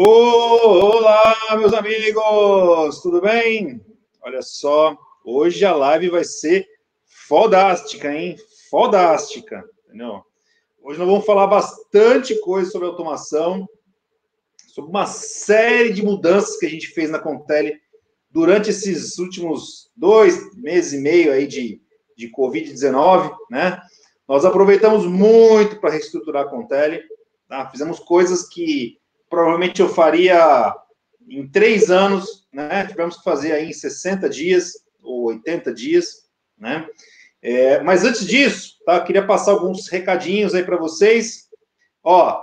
Olá, meus amigos, tudo bem? Olha só, hoje a live vai ser fodástica, hein? Fodástica, entendeu? Hoje nós vamos falar bastante coisa sobre automação, sobre uma série de mudanças que a gente fez na Contele durante esses últimos dois meses e meio aí de, de Covid-19, né? Nós aproveitamos muito para reestruturar a Contele, tá? Fizemos coisas que provavelmente eu faria em três anos, né? Tivemos que fazer aí em 60 dias ou 80 dias, né? É, mas antes disso, tá? Queria passar alguns recadinhos aí para vocês. Ó,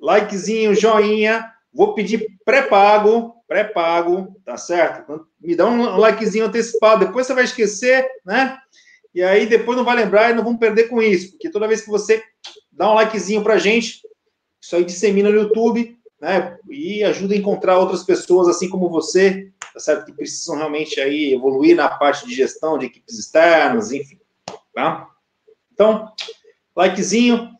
likezinho, joinha. Vou pedir pré-pago, pré-pago, tá certo? Me dá um likezinho antecipado, depois você vai esquecer, né? E aí depois não vai lembrar e não vamos perder com isso, porque toda vez que você dá um likezinho pra gente, isso aí dissemina no YouTube, né? E ajuda a encontrar outras pessoas assim como você, tá certo? Que precisam realmente aí evoluir na parte de gestão de equipes externas, enfim, tá? Então, likezinho.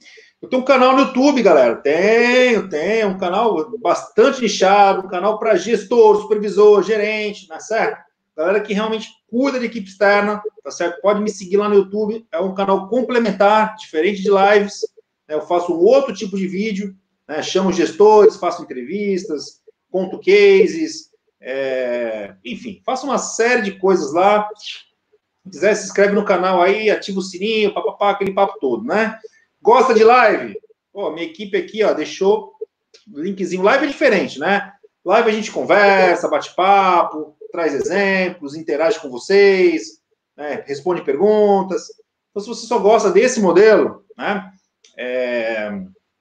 Eu tenho um canal no YouTube, galera. Tenho, tenho um canal bastante nichado, um canal para gestor, supervisor, gerente, tá certo? Galera que realmente cuida de equipe externa, tá certo? Pode me seguir lá no YouTube. É um canal complementar, diferente de lives. Né? Eu faço um outro tipo de vídeo, né? chamo gestores, faço entrevistas, conto cases, é... enfim, faço uma série de coisas lá. Se quiser, se inscreve no canal aí, ativa o sininho, papapá, aquele papo todo, né? Gosta de live? Pô, minha equipe aqui, ó, deixou linkzinho. Live é diferente, né? Live a gente conversa, bate papo, traz exemplos, interage com vocês, né? responde perguntas. Então, se você só gosta desse modelo, né? É,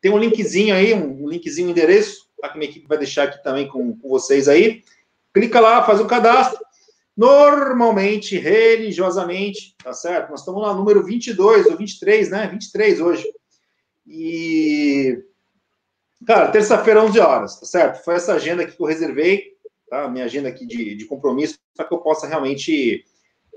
tem um linkzinho aí, um linkzinho, um endereço, tá? que minha equipe vai deixar aqui também com, com vocês aí. Clica lá, faz o cadastro. Normalmente, religiosamente, tá certo? Nós estamos no número 22 ou 23, né? 23 hoje. E, cara, terça-feira, 11 horas, tá certo? Foi essa agenda aqui que eu reservei, tá? Minha agenda aqui de, de compromisso, para que eu possa realmente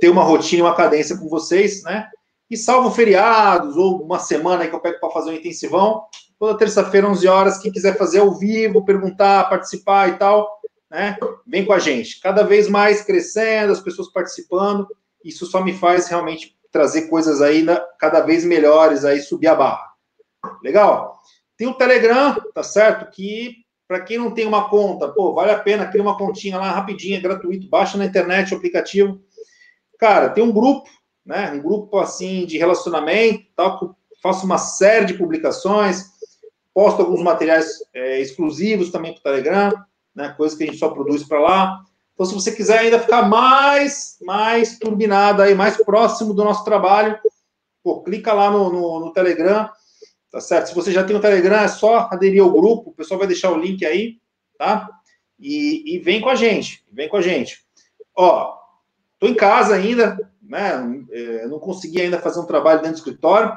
ter uma rotina, uma cadência com vocês, né? E salvo feriados ou uma semana que eu pego para fazer um intensivão, toda terça-feira, 11 horas, quem quiser fazer ao vivo, perguntar, participar e tal, né? Vem com a gente. Cada vez mais crescendo, as pessoas participando, isso só me faz realmente trazer coisas ainda cada vez melhores aí, subir a barra. Legal? Tem o Telegram, tá certo? Que para quem não tem uma conta, pô, vale a pena criar uma continha lá rapidinho, é gratuito, baixa na internet o aplicativo. Cara, tem um grupo né? Um grupo assim de relacionamento, tal, faço uma série de publicações, posto alguns materiais é, exclusivos também para o Telegram, né? Coisas que a gente só produz para lá. Então, se você quiser ainda ficar mais, mais turbinado aí, mais próximo do nosso trabalho, pô, clica lá no, no, no Telegram, tá certo? Se você já tem o Telegram, é só aderir ao grupo, o pessoal vai deixar o link aí, tá? E, e vem com a gente, vem com a gente. Ó, tô em casa ainda, né? É, não consegui ainda fazer um trabalho dentro do escritório.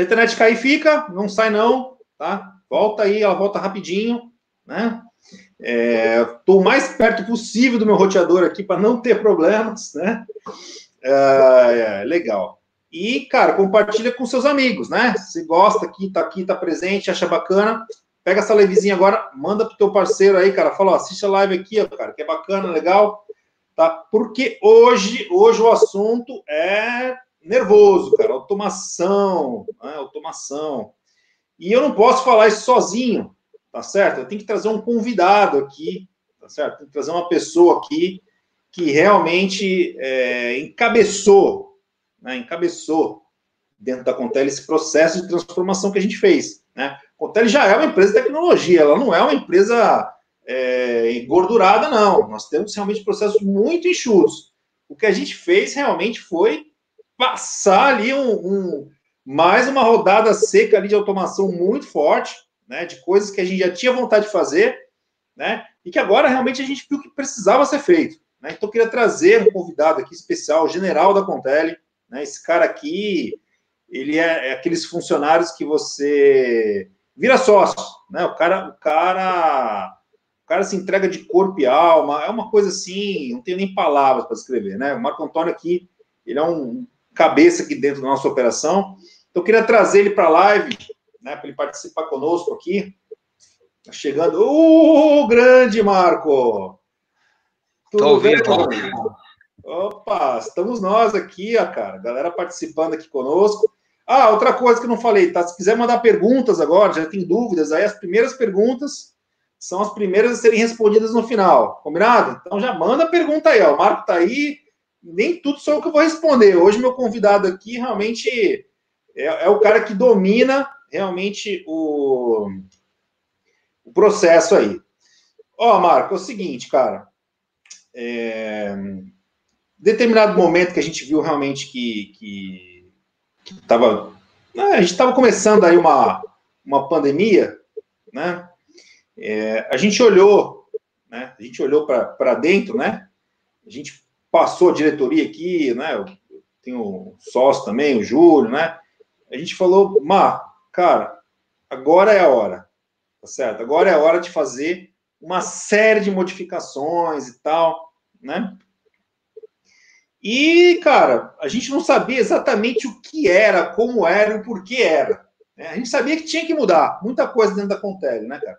Se a internet cair, fica, não sai não, tá? Volta aí, ela volta rapidinho, né? Estou é, mais perto possível do meu roteador aqui para não ter problemas, né? É, é, legal. E, cara, compartilha com seus amigos, né? Se gosta aqui, tá aqui, tá presente, acha bacana, pega essa levezinha agora, manda pro teu parceiro aí, cara, fala, ó, assiste a live aqui, ó, cara, que é bacana, legal tá? Porque hoje, hoje o assunto é nervoso, cara, automação, né? automação. E eu não posso falar isso sozinho, tá certo? Eu tenho que trazer um convidado aqui, tá certo? Tenho que trazer uma pessoa aqui que realmente é, encabeçou, né? Encabeçou dentro da Contele esse processo de transformação que a gente fez, né? A Contele já é uma empresa de tecnologia, ela não é uma empresa é, engordurada, não. Nós temos realmente processos muito enxutos. O que a gente fez realmente foi passar ali um, um, mais uma rodada seca ali de automação muito forte, né, de coisas que a gente já tinha vontade de fazer, né, e que agora realmente a gente viu que precisava ser feito. Né? Então, eu queria trazer um convidado aqui especial, o general da Contele, né, esse cara aqui, ele é, é aqueles funcionários que você vira sócio, né, o cara, o cara cara se entrega de corpo e alma, é uma coisa assim, não tenho nem palavras para descrever, né? O Marco Antônio aqui, ele é um cabeça aqui dentro da nossa operação. Então, eu queria trazer ele para a live, né, para ele participar conosco aqui. Tá chegando. O uh, grande Marco! Tudo Tô ouvindo. Opa, estamos nós aqui, ó, cara. Galera participando aqui conosco. Ah, outra coisa que eu não falei, tá? Se quiser mandar perguntas agora, já tem dúvidas, aí as primeiras perguntas são as primeiras a serem respondidas no final. Combinado? Então já manda pergunta aí, ó. O Marco tá aí. Nem tudo sou eu que vou responder. Hoje, meu convidado aqui realmente é, é o cara que domina realmente o, o processo aí. Ó, Marco, é o seguinte, cara. É, determinado momento que a gente viu realmente que, que, que tava, né, a gente estava começando aí uma, uma pandemia, né? É, a gente olhou, né? A gente olhou para dentro, né? A gente passou a diretoria aqui, né? Tenho o sócio também, o Júlio, né? A gente falou, Mar, cara, agora é a hora, tá certo? Agora é a hora de fazer uma série de modificações e tal, né? E, cara, a gente não sabia exatamente o que era, como era e o porquê era. Né? A gente sabia que tinha que mudar muita coisa dentro da Contele, né, cara?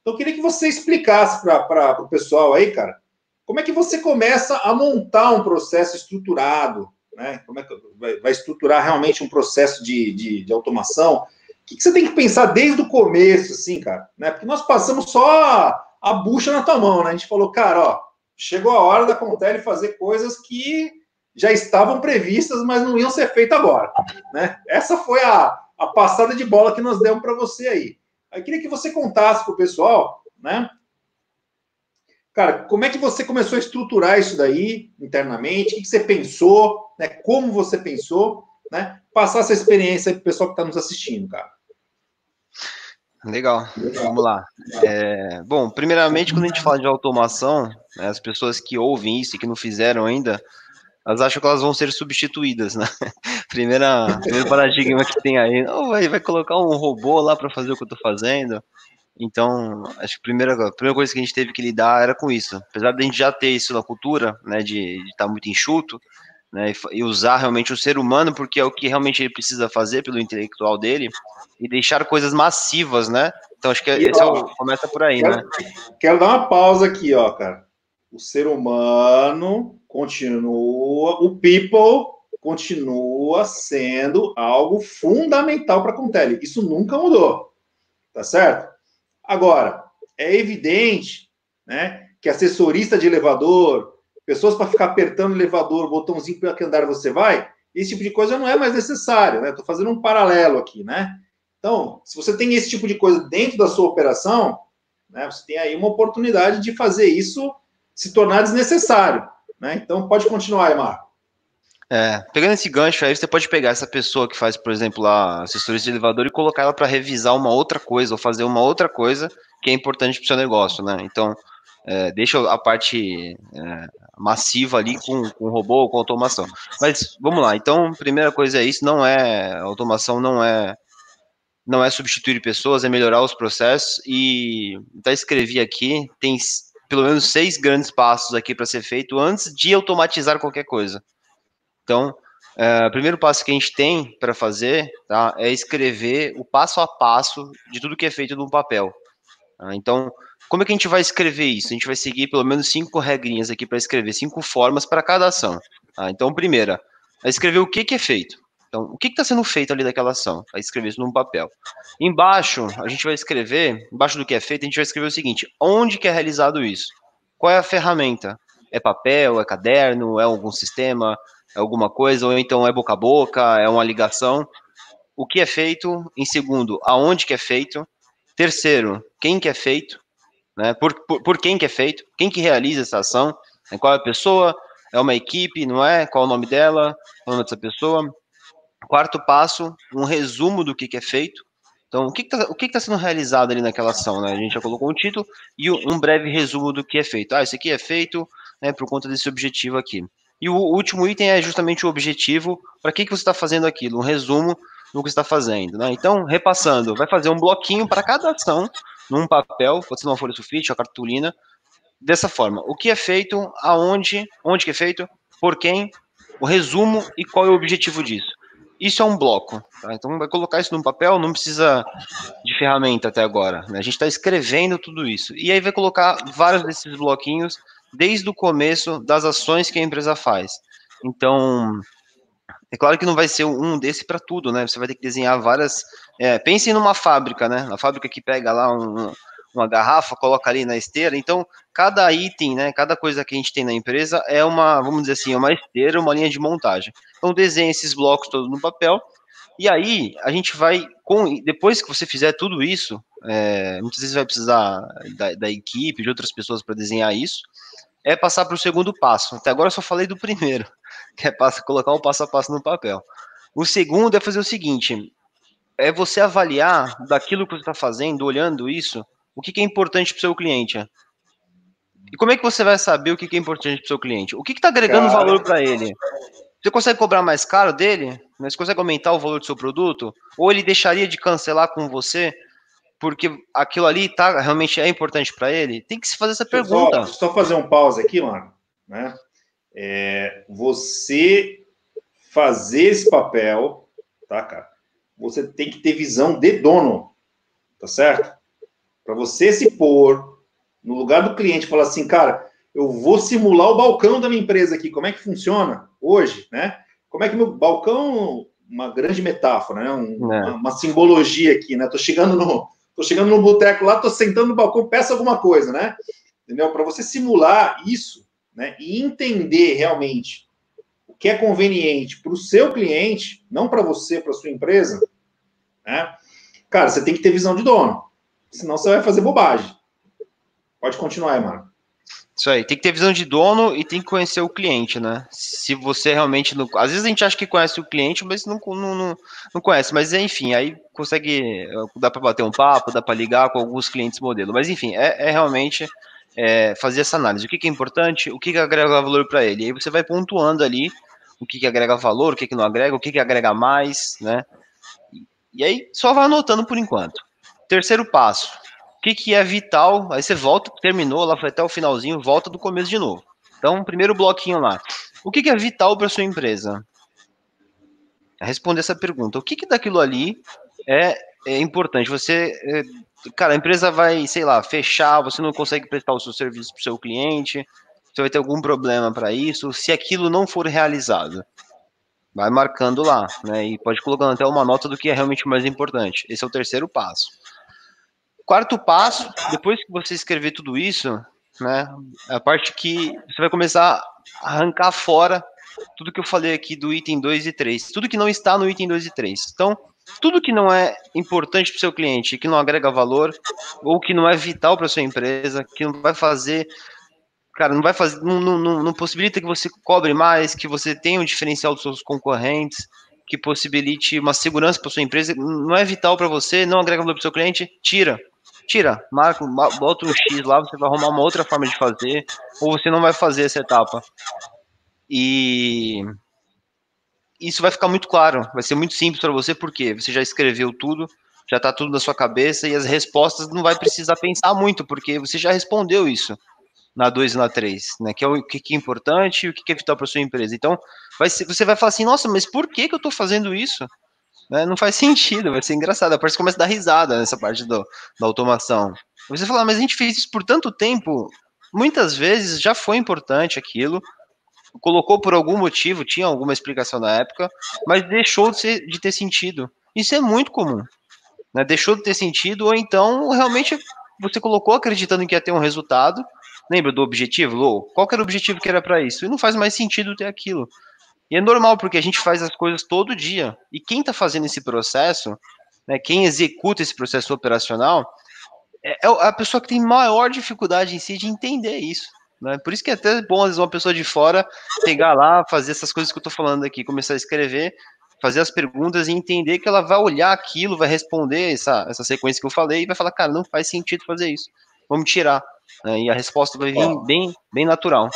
Então, eu queria que você explicasse para o pessoal aí, cara, como é que você começa a montar um processo estruturado, né? Como é que vai, estruturar realmente um processo de, de, de automação? O que, que, você tem que pensar desde o começo, assim, cara? Né? Porque nós passamos só a, a bucha na tua mão, né? A gente falou, cara, ó, chegou a hora da Contele fazer coisas que já estavam previstas, mas não iam ser feitas agora, né? Essa foi a, a passada de bola que nós demos para você aí. Eu queria que você contasse para o pessoal, né? Cara, como é que você começou a estruturar isso daí internamente? O que você pensou? Né? Como você pensou? Né? Passar essa experiência para o pessoal que está nos assistindo, cara. Legal, vamos lá. É, bom, primeiramente, quando a gente fala de automação, né, as pessoas que ouvem isso e que não fizeram ainda, elas acham que elas vão ser substituídas, né? Primeira, primeiro paradigma que tem aí, oh, vai, vai colocar um robô lá para fazer o que eu estou fazendo. Então, acho que a primeira, a primeira coisa que a gente teve que lidar era com isso. Apesar de a gente já ter isso na cultura, né, de estar tá muito enxuto, né, e, usar realmente o ser humano, porque é o que realmente ele precisa fazer pelo intelectual dele, e deixar coisas massivas, né? Então, acho que e, esse ó, é o, começa por aí, quero, né? Quero dar uma pausa aqui, ó, cara. O ser humano continua, o people continua sendo algo fundamental para a Contele. Isso nunca mudou, tá certo? Agora, é evidente, né, que assessorista de elevador, pessoas para ficar apertando o elevador, botãozinho para que andar você vai, esse tipo de coisa não é mais necessário, né? Estou fazendo um paralelo aqui, né? Então, se você tem esse tipo de coisa dentro da sua operação, né, você tem aí uma oportunidade de fazer isso se tornar desnecessário, né? Então, pode continuar Marco. É, pegando esse gancho aí, você pode pegar essa pessoa que faz, por exemplo, a assessoria de elevador e colocar ela para revisar uma outra coisa ou fazer uma outra coisa que é importante para o seu negócio, né? Então, é, deixa a parte é, massiva ali com, com robô ou com automação. Mas vamos lá. Então, primeira coisa é isso. Não é automação, não é não é substituir pessoas, é melhorar os processos. E até escrevi aqui tem pelo menos seis grandes passos aqui para ser feito antes de automatizar qualquer coisa. Então, é, o primeiro passo que a gente tem para fazer tá, é escrever o passo a passo de tudo que é feito no papel. Tá? Então, como é que a gente vai escrever isso? A gente vai seguir pelo menos cinco regrinhas aqui para escrever, cinco formas para cada ação. Tá? Então, primeira, é escrever o que, que é feito. Então, o que está sendo feito ali daquela ação? Vai escrever isso num papel. Embaixo, a gente vai escrever, embaixo do que é feito, a gente vai escrever o seguinte: onde que é realizado isso? Qual é a ferramenta? É papel, é caderno, é algum sistema, é alguma coisa, ou então é boca a boca, é uma ligação. O que é feito? Em segundo, aonde que é feito? Terceiro, quem que é feito? Né? Por, por, por quem que é feito? Quem que realiza essa ação? É qual é a pessoa? É uma equipe, não é? Qual é o nome dela? Qual o nome dessa pessoa? Quarto passo, um resumo do que, que é feito. Então, o que está tá sendo realizado ali naquela ação? Né? A gente já colocou um título e um breve resumo do que é feito. Ah, isso aqui é feito né, por conta desse objetivo aqui. E o último item é justamente o objetivo, para que, que você está fazendo aquilo, um resumo do que está fazendo. Né? Então, repassando, vai fazer um bloquinho para cada ação, num papel, pode ser uma folha sulfite, uma cartolina, dessa forma. O que é feito, aonde, onde que é feito, por quem, o resumo e qual é o objetivo disso. isso é um bloco. Tá? Então vai colocar isso no papel, não precisa de ferramenta até agora. Né? A gente está escrevendo tudo isso. E aí vai colocar vários desses bloquinhos desde o começo das ações que a empresa faz. Então, é claro que não vai ser um desse para tudo, né? Você vai ter que desenhar várias. É, pense numa fábrica, né? A fábrica que pega lá um, uma garrafa, coloca ali na esteira. Então, cada item, né? Cada coisa que a gente tem na empresa é uma, vamos dizer assim, uma esteira, uma linha de montagem. Então, desenhe esses blocos todos no papel. E aí, a gente vai, com, depois que você fizer tudo isso, é, muitas vezes vai precisar da, da equipe, de outras pessoas para desenhar isso, é passar para o segundo passo. Até agora eu só falei do primeiro, que é passa, colocar o passo a passo no papel. O segundo é fazer o seguinte: é você avaliar daquilo que você está fazendo, olhando isso, o que, que é importante para o seu cliente. E como é que você vai saber o que, que é importante para o seu cliente? O que está agregando Cara, valor para ele? Você consegue cobrar mais caro dele? Você consegue aumentar o valor do seu produto? Ou ele deixaria de cancelar com você porque aquilo ali tá, realmente é importante para ele? Tem que se fazer essa pergunta. Só, só fazer um pause aqui, mano. Né? É, você fazer esse papel, tá, cara? Você tem que ter visão de dono, tá certo? Para você se pôr no lugar do cliente e falar assim, cara, eu vou simular o balcão da minha empresa aqui, como é que funciona hoje, né? Como é que meu balcão, uma grande metáfora, né? Um, é. uma, uma, simbologia aqui, né? Tô chegando no, tô chegando no boteco lá, tô sentando no balcão, peço alguma coisa, né? Entendeu? Para você simular isso, né? E entender realmente o que é conveniente para o seu cliente, não para você, para sua empresa, né? Cara, você tem que ter visão de dono, senão você vai fazer bobagem. Pode continuar, mano. Isso aí, tem que ter visão de dono e tem que conhecer o cliente, né? Se você realmente não. Às vezes a gente acha que conhece o cliente, mas não, não, não, não conhece. Mas enfim, aí consegue. Dá para bater um papo, dá para ligar com alguns clientes modelo. Mas enfim, é, é realmente é, fazer essa análise. O que, que, é importante, o que, que agrega valor para ele. Aí você vai pontuando ali o que, que agrega valor, o que, que não agrega, o que, que agrega mais, né? E aí só vai anotando por enquanto. Terceiro passo que, que é vital, aí você volta, terminou, lá foi até o finalzinho, volta do começo de novo. Então, primeiro bloquinho lá. O que, que é vital para sua empresa? Responder essa pergunta. O que, que daquilo ali é, é importante? Você, é, cara, a empresa vai, sei lá, fechar, você não consegue prestar o seu serviço para o seu cliente, você vai ter algum problema para isso, se aquilo não for realizado. Vai marcando lá, né? E pode colocando até uma nota do que é realmente mais importante. Esse é o terceiro passo. Quarto passo, depois que você escrever tudo isso, né, a parte que você vai começar a arrancar fora tudo que eu falei aqui do item 2 e 3, tudo que não está no item 2 e 3. Então, tudo que não é importante para o seu cliente, que não agrega valor, ou que não é vital para sua empresa, que não vai fazer, cara, não vai fazer, não, não, não possibilita que você cobre mais, que você tenha um diferencial dos seus concorrentes, que possibilite uma segurança para sua empresa, não é vital para você, não agrega valor para o seu cliente, tira tira, marca, bota um X lá, você vai arrumar uma outra forma de fazer, ou você não vai fazer essa etapa. E isso vai ficar muito claro, vai ser muito simples para você, porque você já escreveu tudo, já está tudo na sua cabeça e as respostas não vai precisar pensar muito, porque você já respondeu isso na 2 e na 3, né? Que é o que, é importante e o que é vital para sua empresa. Então, vai ser, você vai falar assim, nossa, mas por que, que eu estou fazendo isso? Né? Não faz sentido, vai ser engraçado. A parte começa a dar risada nessa parte do, da automação. Você fala, mas a gente fez isso por tanto tempo, muitas vezes já foi importante aquilo, colocou por algum motivo, tinha alguma explicação na época, mas deixou de, ser, de ter sentido. Isso é muito comum. Né? Deixou de ter sentido, ou então realmente você colocou acreditando que ia ter um resultado. Lembra do objetivo? Qual era o objetivo que era para isso? E não faz mais sentido ter aquilo. E é normal, porque a gente faz as coisas todo dia. E quem está fazendo esse processo, né, quem executa esse processo operacional, é, é a pessoa que tem maior dificuldade em si de entender isso. Né? Por isso que é até bom, às vezes, uma pessoa de fora pegar lá, fazer essas coisas que eu estou falando aqui, começar a escrever, fazer as perguntas e entender que ela vai olhar aquilo, vai responder essa, essa sequência que eu falei e vai falar, cara, não faz sentido fazer isso. Vamos tirar. Né? E a resposta vai vir bem, bem natural.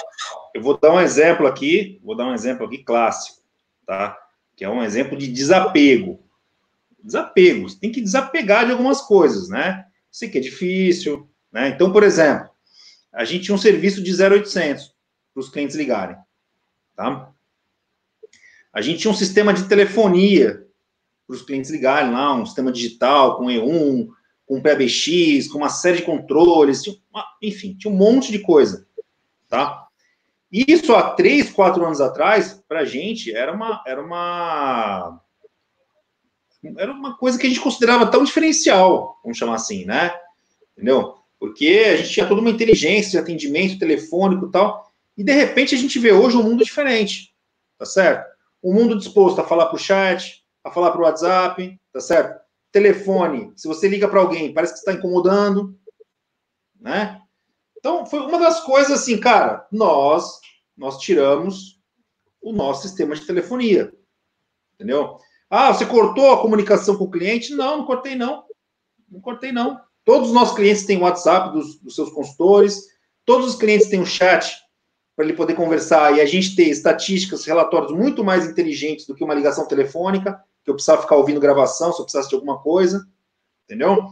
Eu vou dar um exemplo aqui, vou dar um exemplo aqui clássico, tá? Que é um exemplo de desapego. Desapego, você tem que desapegar de algumas coisas, né? Sei que é difícil, né? Então, por exemplo, a gente tinha um serviço de 0800 para os clientes ligarem, tá? A gente tinha um sistema de telefonia para os clientes ligarem lá, um sistema digital com E1, com PBX, com uma série de controles, tinha uma, enfim, tinha um monte de coisa, tá? Isso há três, quatro anos atrás, para a gente, era uma, era uma era uma coisa que a gente considerava tão diferencial, vamos chamar assim, né? Entendeu? Porque a gente tinha toda uma inteligência de atendimento telefônico e tal, e de repente a gente vê hoje um mundo diferente, tá certo? Um mundo disposto a falar para o chat, a falar para o WhatsApp, tá certo? Telefone, se você liga para alguém, parece que está incomodando, né? Então, foi uma das coisas assim, cara, nós, nós tiramos o nosso sistema de telefonia, entendeu? Ah, você cortou a comunicação com o cliente? Não, não cortei não. Não cortei não. Todos os nossos clientes têm o WhatsApp dos, dos seus consultores, todos os clientes têm um chat para ele poder conversar e a gente ter estatísticas, relatórios muito mais inteligentes do que uma ligação telefônica, que eu precisava ficar ouvindo gravação, se eu precisasse de alguma coisa, entendeu?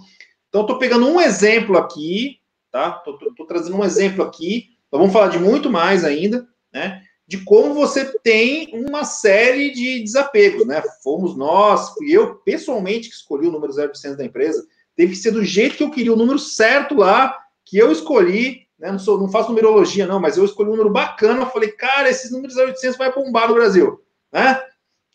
Então, estou pegando um exemplo aqui, tá? Estou trazendo um exemplo aqui, nós vamos falar de muito mais ainda, né? de como você tem uma série de desapegos, né? Fomos nós, fui eu pessoalmente que escolhi o número 0800 da empresa. Teve que ser do jeito que eu queria, o número certo lá, que eu escolhi, né? Não, sou, não faço numerologia, não, mas eu escolhi um número bacana. Eu falei, cara, esses números 0800 vai bombar no Brasil, né?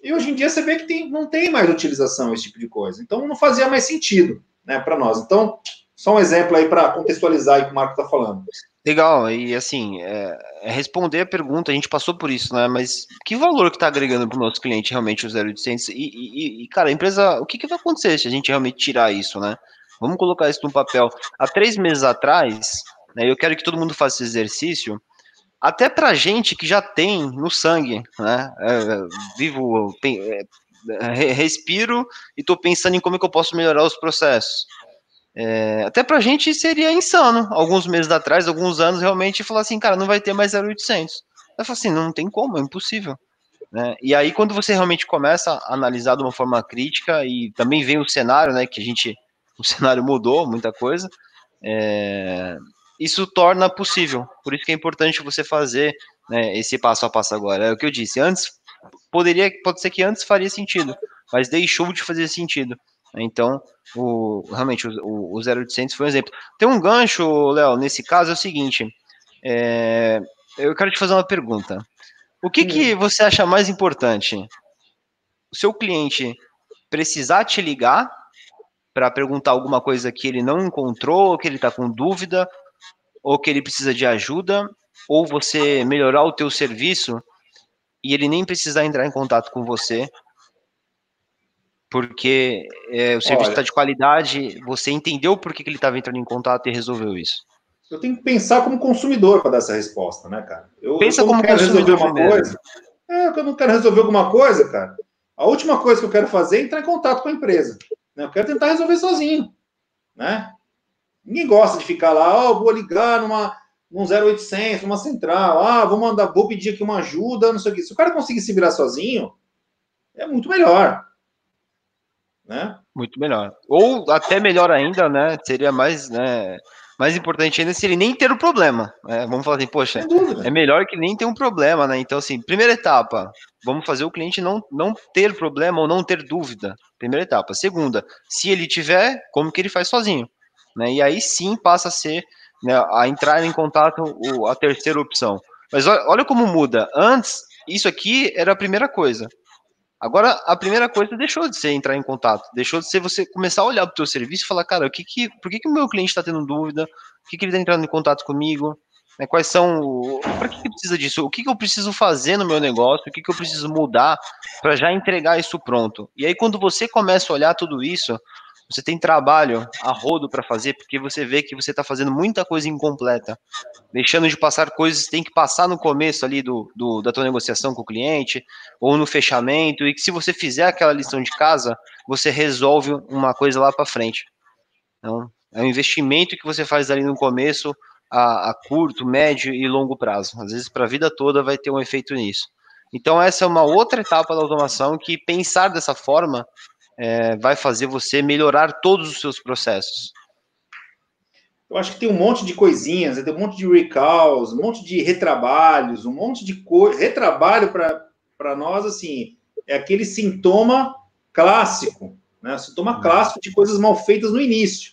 E hoje em dia você vê que tem, não tem mais utilização esse tipo de coisa. Então não fazia mais sentido, né, para nós. Então, só um exemplo aí para contextualizar o que o Marco está falando. Legal, e assim, é, é, responder a pergunta, a gente passou por isso, né? Mas que valor que está agregando para o nosso cliente realmente o 0800? E, e, e, cara, a empresa, o que, que vai acontecer se a gente realmente tirar isso, né? Vamos colocar isso no papel. Há três meses atrás, né, eu quero que todo mundo faça esse exercício, até para gente que já tem no sangue, né? É, vivo, é, respiro e estou pensando em como é que eu posso melhorar os processos. É, até pra gente seria insano, alguns meses atrás, alguns anos, realmente falar assim, cara, não vai ter mais 0800. Eu falo assim, não tem como, é impossível. Né? E aí, quando você realmente começa a analisar de uma forma crítica e também vem o cenário, né, que a gente, o cenário mudou, muita coisa, é, isso torna possível. Por isso que é importante você fazer né, esse passo a passo agora. É o que eu disse, antes, poderia, pode ser que antes faria sentido, mas deixou de fazer sentido. Então, o, realmente, o, o 0800 foi um exemplo. Tem um gancho, Léo, nesse caso é o seguinte: é, eu quero te fazer uma pergunta. O que, que hum. você acha mais importante? O seu cliente precisar te ligar para perguntar alguma coisa que ele não encontrou, que ele está com dúvida, ou que ele precisa de ajuda, ou você melhorar o teu serviço e ele nem precisar entrar em contato com você porque é, o serviço está de qualidade, você entendeu por que, que ele estava entrando em contato e resolveu isso? Eu tenho que pensar como consumidor para dar essa resposta, né, cara? Eu, Pensa eu como consumidor uma coisa. É, eu não quero resolver alguma coisa, cara. A última coisa que eu quero fazer é entrar em contato com a empresa. Né? Eu quero tentar resolver sozinho, né? Ninguém gosta de ficar lá, ó, oh, vou ligar numa num 0800, numa central, ah, vou mandar, vou pedir aqui uma ajuda, não sei o que. Se o cara conseguir se virar sozinho, é muito melhor né? Muito melhor. Ou até melhor ainda, né? Seria mais, né? Mais importante ainda se ele nem ter o problema. Né? Vamos falar assim, poxa, é melhor que nem ter um problema, né? Então, assim, primeira etapa, vamos fazer o cliente não, não ter problema ou não ter dúvida. Primeira etapa. Segunda, se ele tiver, como que ele faz sozinho? Né? E aí sim passa a ser né, a entrar em contato a terceira opção. Mas olha, olha como muda. Antes, isso aqui era a primeira coisa. Agora, a primeira coisa deixou de ser entrar em contato, deixou de ser você começar a olhar para o teu serviço e falar, cara, o que que, por que, que o meu cliente está tendo dúvida? Por que, que ele está entrando em contato comigo? Né, quais são, para que, que precisa disso? O que, que eu preciso fazer no meu negócio? O que, que eu preciso mudar para já entregar isso pronto? E aí, quando você começa a olhar tudo isso, você tem trabalho a rodo para fazer, porque você vê que você está fazendo muita coisa incompleta, deixando de passar coisas que tem que passar no começo ali do, do, da tua negociação com o cliente, ou no fechamento, e que se você fizer aquela lição de casa, você resolve uma coisa lá para frente. Então, é um investimento que você faz ali no começo, a, a curto, médio e longo prazo. Às vezes, para a vida toda, vai ter um efeito nisso. Então, essa é uma outra etapa da automação que pensar dessa forma é, vai fazer você melhorar todos os seus processos? Eu acho que tem um monte de coisinhas, tem um monte de recalls, um monte de retrabalhos, um monte de coisa. Retrabalho para nós, assim, é aquele sintoma clássico, né? Sintoma uhum. clássico de coisas mal feitas no início,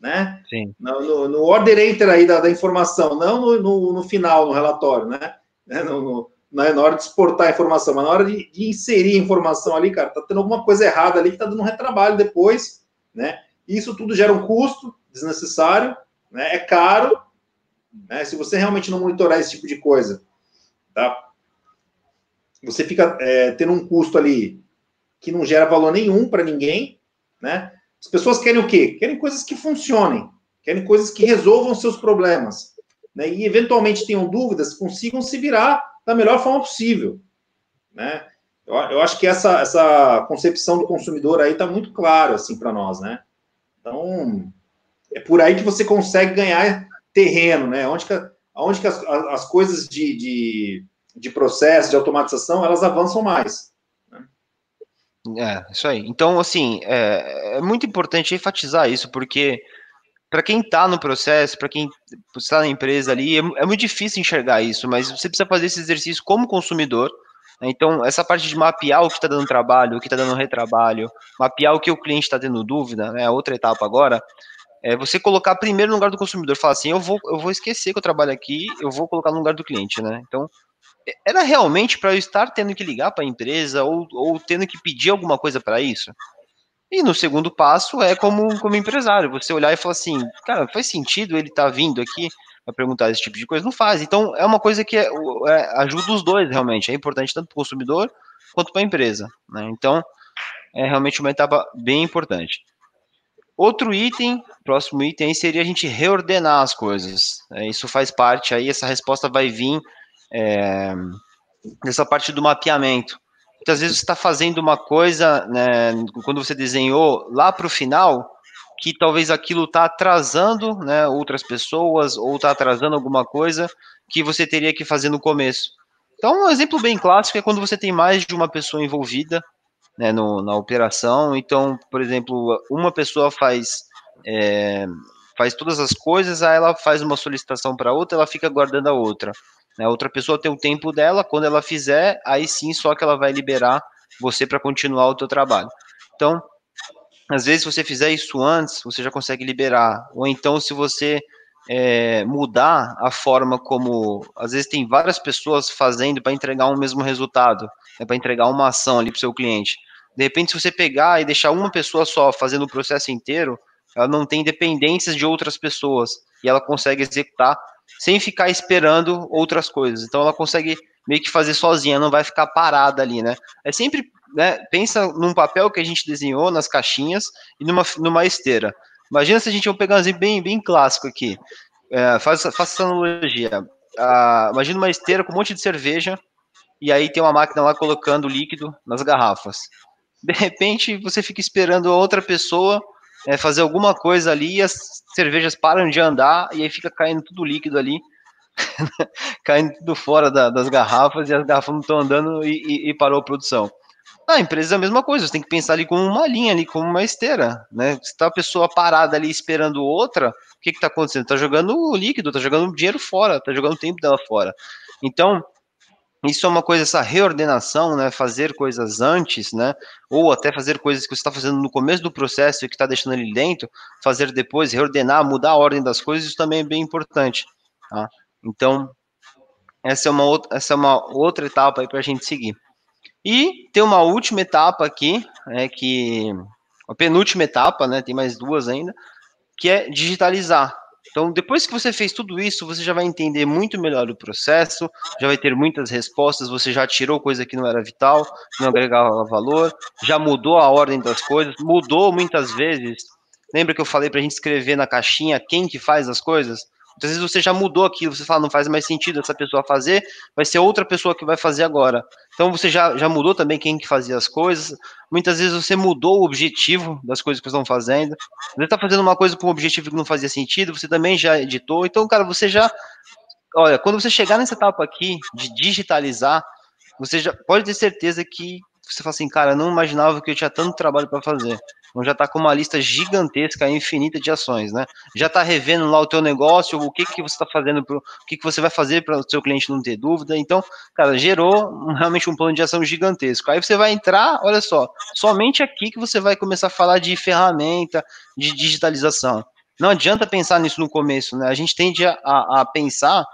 né? Sim. No, no, no order enter aí da, da informação, não no, no, no, final, no relatório, né? né? No, na, na hora de exportar a informação, mas na hora de, de inserir a informação ali, cara, tá tendo alguma coisa errada ali que tá dando um retrabalho depois, né? Isso tudo gera um custo desnecessário, né? É caro, né? Se você realmente não monitorar esse tipo de coisa, tá? Você fica é, tendo um custo ali que não gera valor nenhum para ninguém, né? As pessoas querem o quê? Querem coisas que funcionem, querem coisas que resolvam seus problemas, né? E eventualmente tenham dúvidas, consigam se virar da melhor forma possível, né? Eu, eu acho que essa, essa concepção do consumidor aí está muito clara assim para nós, né? Então é por aí que você consegue ganhar terreno, né? Onde que, onde que as, as coisas de, de, de processo, de automatização, elas avançam mais. Né? É, isso aí. Então, assim, é, é muito importante enfatizar isso, porque para quem está no processo, para quem está na empresa ali, é, é, muito difícil enxergar isso, mas você precisa fazer esse exercício como consumidor. Né? Então, essa parte de mapear o que está dando trabalho, o que está dando retrabalho, mapear o que o cliente está tendo dúvida, né? A outra etapa agora, é você colocar primeiro no lugar do consumidor, falar assim, eu vou, eu vou esquecer que eu trabalho aqui, eu vou colocar no lugar do cliente, né? Então, era realmente para eu estar tendo que ligar para a empresa ou, ou tendo que pedir alguma coisa para isso? E no segundo passo é como, como empresário, você olhar e falar assim, cara, faz sentido ele estar tá vindo aqui para perguntar esse tipo de coisa? Não faz. Então é uma coisa que é, é, ajuda os dois realmente. É importante tanto para o consumidor quanto para a empresa. Né? Então é realmente uma etapa bem importante. Outro item, próximo item seria a gente reordenar as coisas. É, isso faz parte aí, essa resposta vai vir é, nessa parte do mapeamento. Muitas vezes você está fazendo uma coisa, né, quando você desenhou lá para o final, que talvez aquilo está atrasando né, outras pessoas ou está atrasando alguma coisa que você teria que fazer no começo. Então, um exemplo bem clássico é quando você tem mais de uma pessoa envolvida né, no, na operação. Então, por exemplo, uma pessoa faz é, faz todas as coisas, aí ela faz uma solicitação para outra, ela fica guardando a outra. Né? Outra pessoa tem o tempo dela, quando ela fizer, aí sim só que ela vai liberar você para continuar o teu trabalho. Então, às vezes, se você fizer isso antes, você já consegue liberar. Ou então, se você é, mudar a forma como. Às vezes, tem várias pessoas fazendo para entregar um mesmo resultado, né, para entregar uma ação ali para o seu cliente. De repente, se você pegar e deixar uma pessoa só fazendo o processo inteiro, ela não tem dependências de outras pessoas e ela consegue executar sem ficar esperando outras coisas. Então ela consegue meio que fazer sozinha, não vai ficar parada ali, né? É sempre, né, pensa num papel que a gente desenhou nas caixinhas e numa, numa esteira. Imagina se a gente vai pegar um exemplo bem, bem clássico aqui. É, faça essa analogia. Ah, imagina uma esteira com um monte de cerveja e aí tem uma máquina lá colocando líquido nas garrafas. De repente, você fica esperando outra pessoa é, fazer alguma coisa ali e as cervejas param de andar e aí fica caindo tudo líquido ali, caindo tudo fora da, das garrafas e as garrafas não estão andando e, e, e, parou a produção. A empresa é a mesma coisa, você tem que pensar ali como uma linha, ali como uma esteira, né? Se tá a pessoa parada ali esperando outra, o que que tá acontecendo? Tá jogando líquido, tá jogando dinheiro fora, tá jogando tempo dela fora. Então, isso é uma coisa, essa reordenação, né, fazer coisas antes, né, ou até fazer coisas que você está fazendo no começo do processo e que está deixando ele dentro, fazer depois, reordenar, mudar a ordem das coisas, isso também é bem importante. Tá? Então, essa é uma outra, essa é uma outra etapa para a gente seguir. E tem uma última etapa aqui, é que a penúltima etapa, né, tem mais duas ainda, que é digitalizar. Então, depois que você fez tudo isso, você já vai entender muito melhor o processo, já vai ter muitas respostas, você já tirou coisa que não era vital, não agregava valor, já mudou a ordem das coisas, mudou muitas vezes. Lembra que eu falei para a gente escrever na caixinha quem que faz as coisas? Muitas vezes você já mudou aquilo, você fala, não faz mais sentido essa pessoa fazer, vai ser outra pessoa que vai fazer agora. Então você já, já mudou também quem que fazia as coisas. Muitas vezes você mudou o objetivo das coisas que estão fazendo. Você está fazendo uma coisa com um objetivo que não fazia sentido, você também já editou. Então, cara, você já. Olha, quando você chegar nessa etapa aqui de digitalizar, você já pode ter certeza que você fala assim, cara, não imaginava que eu tinha tanto trabalho para fazer. Então já está com uma lista gigantesca, infinita de ações, né? Já está revendo lá o teu negócio, o que que você está fazendo, pro, o que que você vai fazer para o seu cliente não ter dúvida. Então, cara, gerou realmente um plano de ação gigantesco. Aí você vai entrar, olha só, somente aqui que você vai começar a falar de ferramenta, de digitalização. Não adianta pensar nisso no começo, né? A gente tende a, a pensar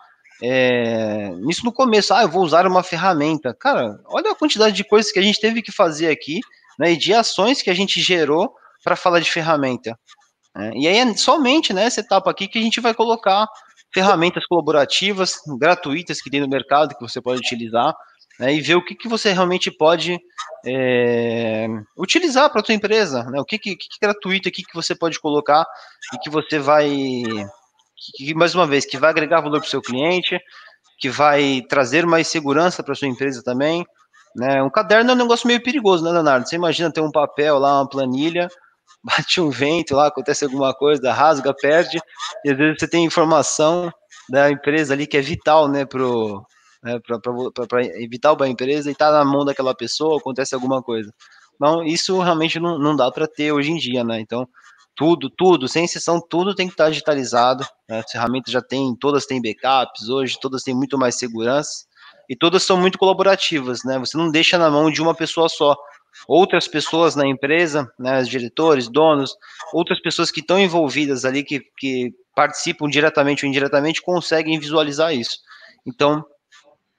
é, nisso no começo, ah, eu vou usar uma ferramenta. Cara, olha a quantidade de coisas que a gente teve que fazer aqui, né, e de ações que a gente gerou para falar de ferramenta. Né? E aí é somente nessa etapa aqui que a gente vai colocar ferramentas colaborativas, gratuitas que tem no mercado, que você pode utilizar, né, e ver o que, que você realmente pode é, utilizar para a sua empresa, né, o que, que, que gratuito aqui que você pode colocar e que você vai que, mais uma vez, que vai agregar valor para o seu cliente, que vai trazer mais segurança para a sua empresa também. Né? Um caderno é um negócio meio perigoso, né, Leonardo? Você imagina ter um papel lá, uma planilha, bate um vento lá, acontece alguma coisa, rasga, perde, e às vezes você tem informação da empresa ali que é vital, né, pro, né, para evitar a empresa e tá na mão daquela pessoa, acontece alguma coisa. Então, isso realmente não, não dá para ter hoje em dia, né? Então, tudo, tudo, sem exceção, tudo tem que estar digitalizado. Né? As ferramentas já têm, todas têm backups hoje, todas têm muito mais segurança e todas são muito colaborativas, né? Você não deixa na mão de uma pessoa só. Outras pessoas na empresa, né, os diretores, donos, outras pessoas que estão envolvidas ali, que, que participam diretamente ou indiretamente, conseguem visualizar isso. Então,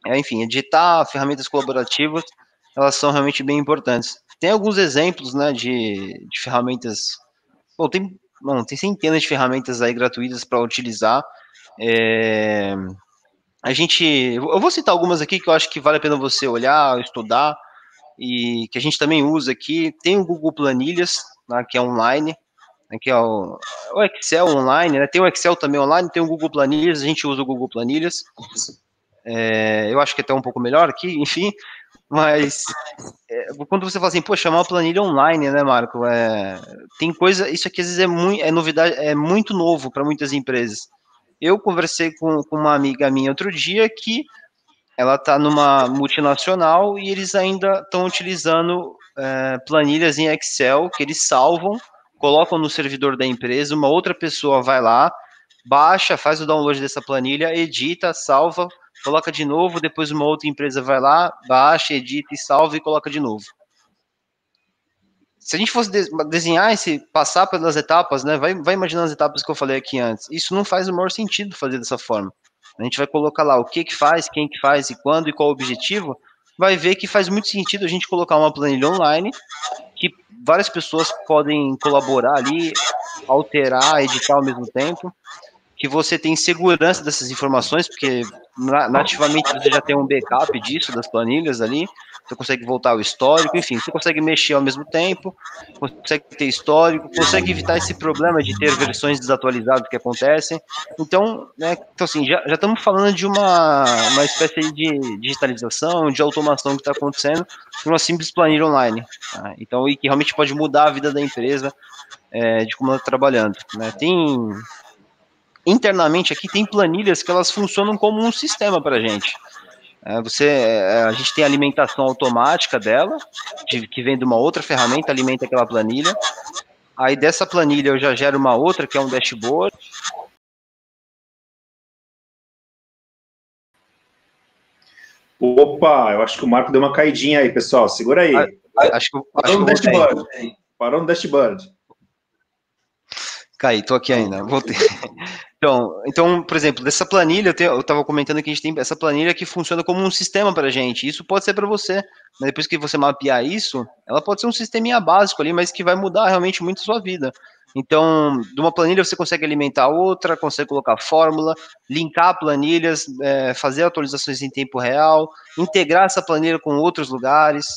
é, enfim, editar ferramentas colaborativas, elas são realmente bem importantes. Tem alguns exemplos, né, de, de ferramentas Bom, tem, bom, tem centenas de ferramentas aí gratuitas para utilizar. É, a gente, eu vou citar algumas aqui que eu acho que vale a pena você olhar, estudar e que a gente também usa aqui. Tem o Google Planilhas, né, que é online, né, que é o, o, Excel online, né? Tem o Excel também online, tem o Google Planilhas, a gente usa o Google Planilhas. É, eu acho que é até um pouco melhor aqui, enfim. Mas é, quando você fala assim, pô, chamar uma planilha online, né, Marco? É, tem coisa, isso aqui às vezes é, muito, é novidade, é muito novo para muitas empresas. Eu conversei com, com, uma amiga minha outro dia que ela está numa multinacional e eles ainda estão utilizando é, planilhas em Excel que eles salvam, colocam no servidor da empresa, uma outra pessoa vai lá, baixa, faz o download dessa planilha, edita, salva, coloca de novo, depois uma outra empresa vai lá, baixa, edita e salva e coloca de novo. Se a gente fosse desenhar esse, passar pelas etapas, né, vai, vai imaginar as etapas que eu falei aqui antes. Isso não faz o maior sentido fazer dessa forma. A gente vai colocar lá o que que faz, quem que faz e quando e qual o objetivo. Vai ver que faz muito sentido a gente colocar uma planilha online que várias pessoas podem colaborar ali, alterar, editar ao mesmo tempo que você tem segurança dessas informações, porque nativamente você já tem um backup disso, das planilhas ali, você consegue voltar ao histórico, enfim, você consegue mexer ao mesmo tempo, consegue ter histórico, consegue evitar esse problema de ter versões desatualizadas que acontecem. Então, né, então assim, já, estamos falando de uma, uma espécie de digitalização, de automação que está acontecendo com uma simples planilha online. Tá? Então, e que realmente pode mudar a vida da empresa é, de como ela está trabalhando. Né? Tem internamente aqui tem planilhas que elas funcionam como um sistema para a gente. É, você, é, a gente tem a alimentação automática dela, de, que vem de uma outra ferramenta, alimenta aquela planilha. Aí dessa planilha eu já gero uma outra, que é um dashboard. Opa, eu acho que o Marco deu uma caidinha aí, pessoal. Segura aí. Acho que, Parou acho no dashboard. Parou no dashboard. Caí, tô aqui ainda, voltei. Então, então, por exemplo, dessa planilha, eu estava comentando que a gente tem essa planilha que funciona como um sistema para a gente. Isso pode ser para você. Mas depois que você mapear isso, ela pode ser um sisteminha básico ali, mas que vai mudar realmente muito a sua vida. Então, de uma planilha você consegue alimentar outra, consegue colocar fórmula, linkar planilhas, é, fazer atualizações em tempo real, integrar essa planilha com outros lugares.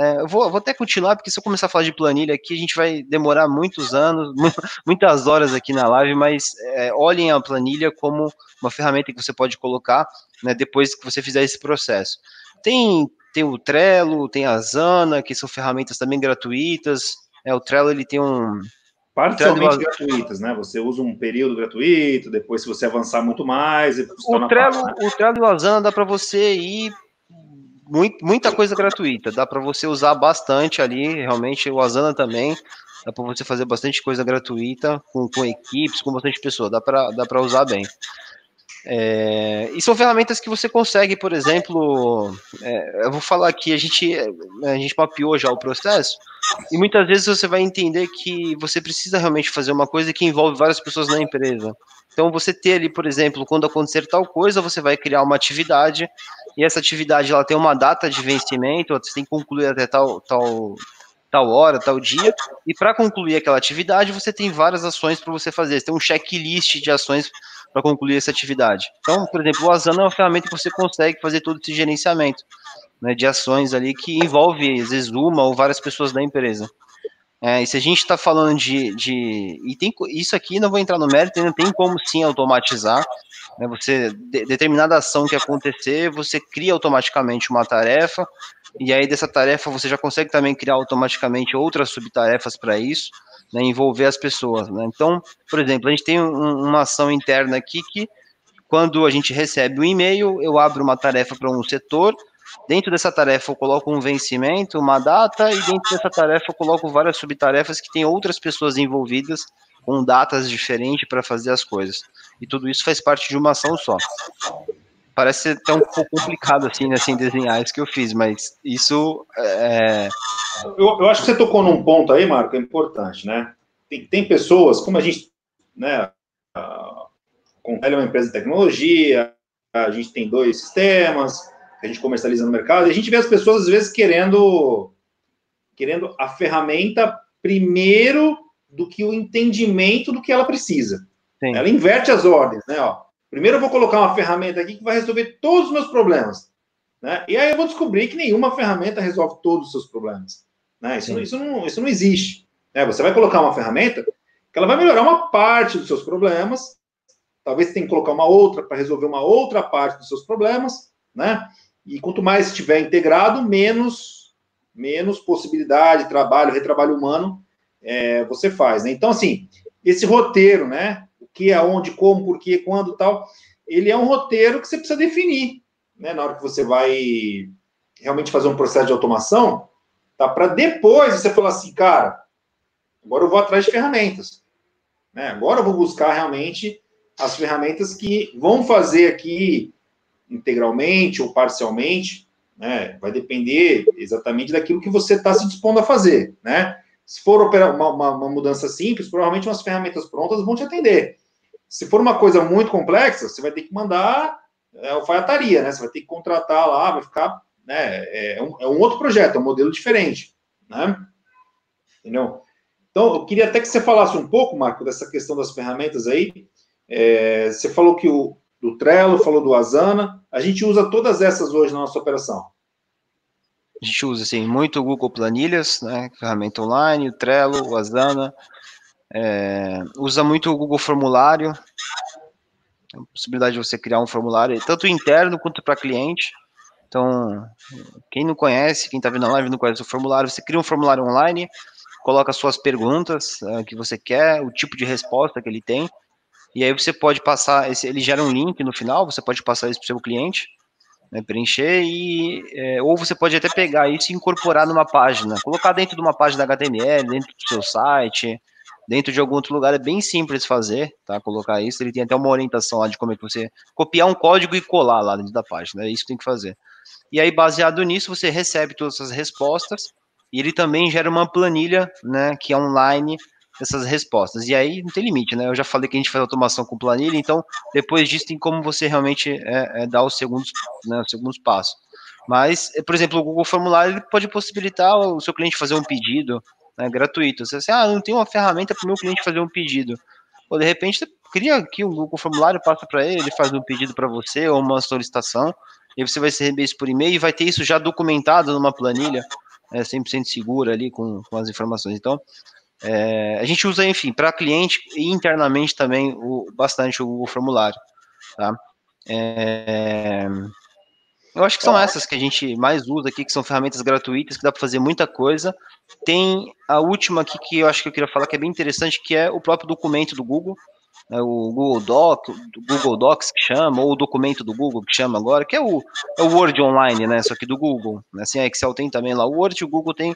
É, eu, vou, vou, até continuar, porque se eu começar a falar de planilha aqui, a gente vai demorar muitos anos, muitas horas aqui na live, mas é, olhem a planilha como uma ferramenta que você pode colocar né, depois que você fizer esse processo. Tem, tem o Trello, tem a Zana, que são ferramentas também gratuitas. É, o Trello ele tem um. Parcialmente Trello... gratuitas, né? Você usa um período gratuito, depois, se você avançar muito mais. O Trello, né? o Trello e o Asana dá para você ir muita coisa gratuita, dá para você usar bastante ali, realmente o Asana também. dá para você fazer bastante coisa gratuita com, com equipes, com bastante pessoa, dá para dá usar bem. É, e são ferramentas que você consegue, por exemplo, é, eu vou falar aqui, a gente, a gente mapeou já o processo, e muitas vezes você vai entender que você precisa realmente fazer uma coisa que envolve várias pessoas na empresa. Então, você ter ali, por exemplo, quando acontecer tal coisa, você vai criar uma atividade, e essa atividade ela tem uma data de vencimento, você tem que concluir até tal, tal, tal hora, tal dia, e para concluir aquela atividade, você tem várias ações para você fazer, você tem um checklist de ações para concluir essa atividade. Então, por exemplo, o Asana é uma ferramenta que você consegue fazer todo esse gerenciamento né, de ações ali que envolve, às vezes, uma ou várias pessoas da empresa. É, e se a gente está falando de, de. E tem isso aqui, não vou entrar no mérito, não tem como sim automatizar. Né, você, de, determinada ação que acontecer, você cria automaticamente uma tarefa, e aí dessa tarefa você já consegue também criar automaticamente outras subtarefas para isso né, envolver as pessoas. Né? Então, por exemplo, a gente tem um, uma ação interna aqui que, quando a gente recebe um e-mail, eu abro uma tarefa para um setor, dentro dessa tarefa eu coloco um vencimento, uma data, e dentro dessa tarefa eu coloco várias subtarefas que tem outras pessoas envolvidas com datas diferentes para fazer as coisas. E tudo isso faz parte de uma ação só. Parece até um pouco complicado assim, né, assim desenhar isso que eu fiz, mas isso é, eu, eu, acho que você tocou num ponto aí, Marco, é importante, né? Tem, tem pessoas, como a gente, né, a é uma empresa de tecnologia, a gente tem dois sistemas, a gente comercializa no mercado, e a gente vê as pessoas, às vezes, querendo, querendo a ferramenta primeiro do que o entendimento do que ela precisa. Sim. Ela inverte as ordens, né? Ó, primeiro eu vou colocar uma ferramenta aqui que vai resolver todos os meus problemas. Né? E aí eu vou descobrir que nenhuma ferramenta resolve todos os seus problemas. Né? Isso, não, isso, não, isso não existe. Né? Você vai colocar uma ferramenta que ela vai melhorar uma parte dos seus problemas, talvez você tenha que colocar uma outra para resolver uma outra parte dos seus problemas, né? E quanto mais estiver integrado, menos, menos possibilidade, trabalho, retrabalho humano é, você faz, né? Então, assim, esse roteiro, né? O que, aonde, como, por quê, quando, tal, ele é um roteiro que você precisa definir, né? Na hora que você vai realmente fazer um processo de automação, Tá? Para depois você falar assim, cara, agora eu vou atrás de ferramentas. Né? Agora eu vou buscar realmente as ferramentas que vão fazer aqui integralmente ou parcialmente, né? Vai depender exatamente daquilo que você está se dispondo a fazer, né? Se for uma, uma, uma, mudança simples, provavelmente umas ferramentas prontas vão te atender. Se for uma coisa muito complexa, você vai ter que mandar é, alfaiataria, né? Você vai ter que contratar lá, vai ficar né? É, é um, é um outro projeto, é um modelo diferente, né? Entendeu? Então, eu queria até que você falasse um pouco, Marco, dessa questão das ferramentas aí. É, você falou que o do Trello, falou do Asana. A gente usa todas essas hoje na nossa operação. A gente usa, assim, muito o Google Planilhas, né, ferramenta online, o Trello, o Asana. É, usa muito o Google Formulário, a possibilidade de você criar um formulário, tanto interno quanto para cliente. Então, quem não conhece, quem está vendo a live não conhece o formulário, você cria um formulário online, coloca suas perguntas uh, que você quer, o tipo de resposta que ele tem, e aí você pode passar, esse, ele gera um link no final, você pode passar isso para o seu cliente, né, preencher, e, é, ou você pode até pegar isso e incorporar numa página, colocar dentro de uma página HTML, dentro do seu site, dentro de algum outro lugar, é bem simples fazer, tá? Colocar isso, ele tem até uma orientação lá de como é que você copiar um código e colar lá dentro da página, é isso que tem que fazer. E aí, baseado nisso, você recebe todas as respostas e ele também gera uma planilha, né, que é online dessas respostas. E aí não tem limite, né? Eu já falei que a gente faz automação com planilha, então depois disso tem como você realmente é, é, dar os segundos, né, os segundos passos. Mas, por exemplo, o Google Formulário pode possibilitar o seu cliente fazer um pedido né, gratuito. Você assim, ah, não tem uma ferramenta para o meu cliente fazer um pedido. Ou de repente você cria aqui um Google Formulário, passa para ele, ele faz um pedido para você ou uma solicitação e você vai receber isso por e-mail e vai ter isso já documentado numa planilha é, 100% segura ali com, com as informações. Então, é, a gente usa, enfim, para cliente e internamente também o, bastante o, o formulário, tá? É, eu acho que são essas que a gente mais usa aqui, que são ferramentas gratuitas, que dá para fazer muita coisa. Tem a última aqui que eu acho que eu queria falar que é bem interessante, que é o próprio documento do Google, né, o Google Doc, Google Docs que chama, ou o documento do Google que chama agora, que é o, é o Word Online, né? Só que do Google. Né, assim, a Excel tem também lá o Word, o Google tem